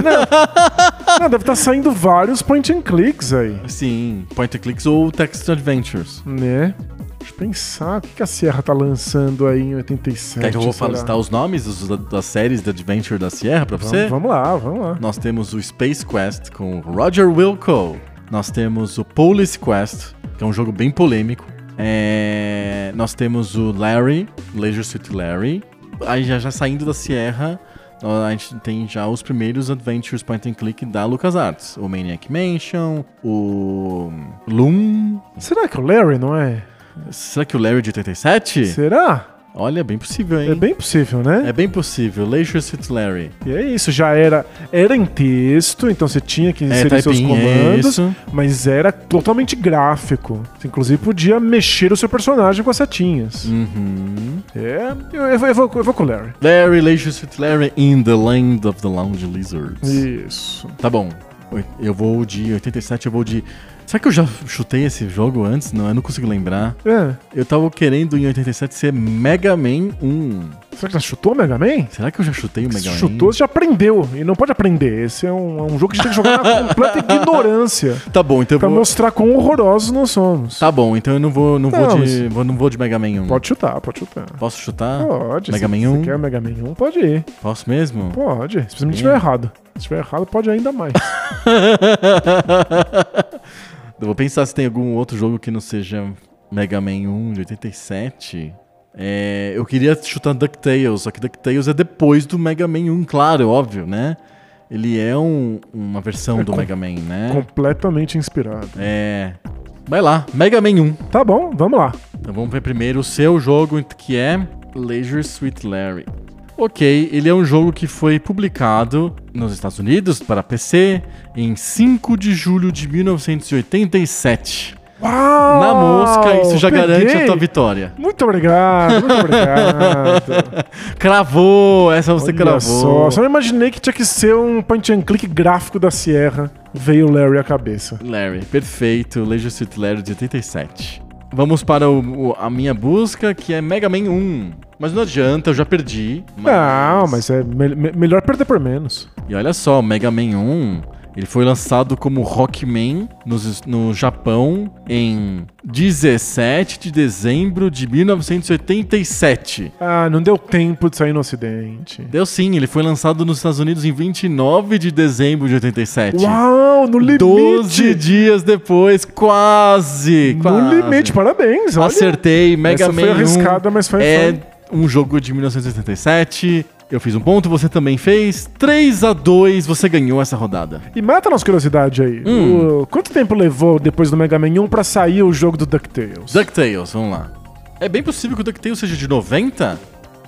Ah, deve estar saindo vários point and clicks aí, Sim, Point and Clicks ou Text Adventures. né? Deixa eu pensar, o que a Sierra tá lançando aí em 87? Quer que eu vou listar os nomes dos- das séries de Adventure da Sierra pra você? Vamos, vamos lá, vamos lá. Nós temos o Space Quest com Roger Wilco. Nós temos o Police Quest, que é um jogo bem polêmico. É, Nós temos o Larry, Leisure Suit Larry. Aí já, já saindo da Sierra, a gente tem já os primeiros Adventures Point and Click da LucasArts. O Maniac Mansion, o Loom. Será que o Larry não é? Será que o Larry é de 87? Será? Olha, bem possível, hein? É bem possível, né? É bem possível. Leisure Suit Larry. E é isso, já era, era em texto, então você tinha que É, inserir seus é comandos, isso. mas era totalmente gráfico. Você, inclusive podia mexer o seu personagem com as setinhas. Uhum. É, eu, eu, vou- eu vou, eu vou com o Larry. Larry, Leisure Suit Larry in the Land of the Lounge Lizards. Isso. Tá bom. Eu vou de 87, eu vou de. Será que eu já chutei esse jogo antes? Não, eu não consigo lembrar. É. Eu tava querendo em 87 ser Mega Man 1. Será que já chutou o Mega Man? Será que eu já chutei o Mega Man? Chutou, você já aprendeu. E não pode aprender. Esse é um, é um jogo que a gente tem que jogar na completa ignorância. Tá bom, então eu Pra vou. mostrar quão horrorosos nós somos. Tá bom, então eu não vou, não vou Não, de. vou- não vou de Mega Man 1. Pode chutar, pode chutar. Posso chutar? Pode. Mega se, Man se 1? quer Mega Man 1, pode ir. Posso mesmo? Pode. Se você estiver errado. Se estiver errado, pode ainda mais. Eu vou pensar se tem algum outro jogo que não seja Mega Man 1 de 87. É, eu queria chutar DuckTales, só que DuckTales é depois do Mega Man 1, claro, óbvio, né? Ele é um- uma versão É do Mega Man, né? Completamente inspirado. É. Vai lá, Mega Man 1. Tá bom, vamos lá. Então vamos ver primeiro o seu jogo, que é Leisure Suit Larry. Ok, ele é um jogo que foi publicado nos Estados Unidos para PC em 5 de julho de 1987. Uau! Na mosca, isso já peguei. garante a tua vitória. Muito obrigado, muito obrigado. Cravou! Essa você Olha cravou. só, só imaginei que tinha que ser um point and click gráfico da Sierra. Veio o Larry à cabeça. Larry, perfeito. Leisure Suit Larry de 87. Vamos para o- o- a minha busca, que é Mega Man 1. Mas não adianta, eu já perdi. Não, mas é me- me- melhor perder por menos. E olha só, Mega Man 1, ele foi lançado como Rockman nos- no Japão em 17 de dezembro de 1987. Ah, não deu tempo de sair no ocidente. Deu sim, ele foi lançado nos Estados Unidos em 29 de dezembro de 87. Uau, no limite! 12 dias depois, quase, No quase. limite, parabéns. Olha. Acertei, Mega Essa Man foi arriscada, mas foi- é foi. Um jogo de 1987. Eu fiz um ponto, você também fez. 3 a 2 você ganhou essa rodada. E mata a nossa curiosidade aí. Hum. O- quanto tempo levou depois do Mega Man 1 pra sair o jogo do DuckTales? DuckTales, vamos lá. É bem possível que o DuckTales seja de 90?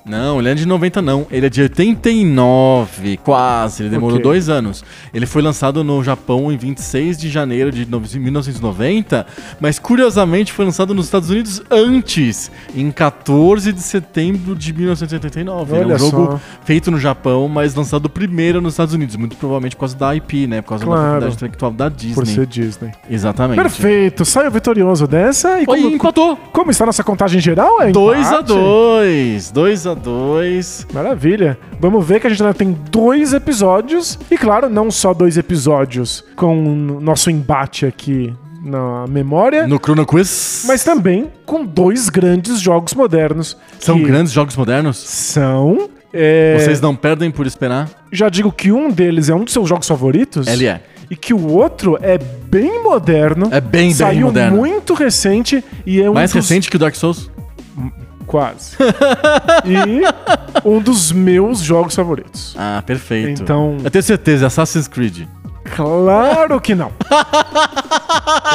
Não, ele é de 90 não. Ele é de 89, quase. Ele demorou Ok. dois anos. Ele foi lançado no Japão em 26 de janeiro de no- 1990, mas curiosamente foi lançado nos Estados Unidos antes, em 14 de setembro de 1989. Ele é Olha um jogo só. feito no Japão, mas lançado primeiro nos Estados Unidos, muito provavelmente por causa da IP, né? Por causa Claro. da propriedade intelectual da Disney. Por ser Disney. Exatamente. Perfeito, saiu vitorioso dessa. E Foi, como, empatou. como está a nossa contagem geral? É 2 a empate? 2 2 a 2 Maravilha. Vamos ver que a gente ainda tem dois episódios. E claro, não só dois episódios com o nosso embate aqui na memória, No Chrono Quiz. mas também com dois grandes jogos modernos. São grandes jogos modernos? São. é, Vocês não perdem por esperar? Já digo que um deles é um dos seus jogos favoritos. Ele é. E que o outro é bem moderno. É bem, bem Saiu moderno. muito recente e é um Mais dos... recente que o Dark Souls? Quase. e um dos meus jogos favoritos. Ah, perfeito. Então- Eu tenho certeza, Assassin's Creed. Claro que não.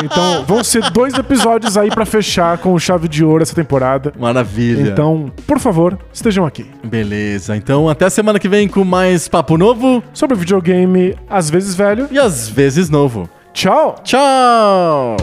Então, vão ser dois episódios aí pra fechar com chave de ouro essa temporada. Maravilha. Então, por favor, estejam aqui. Beleza. Então, até a semana que vem com mais papo novo Sobre videogame, às vezes velho. e às vezes novo. Tchau! Tchau!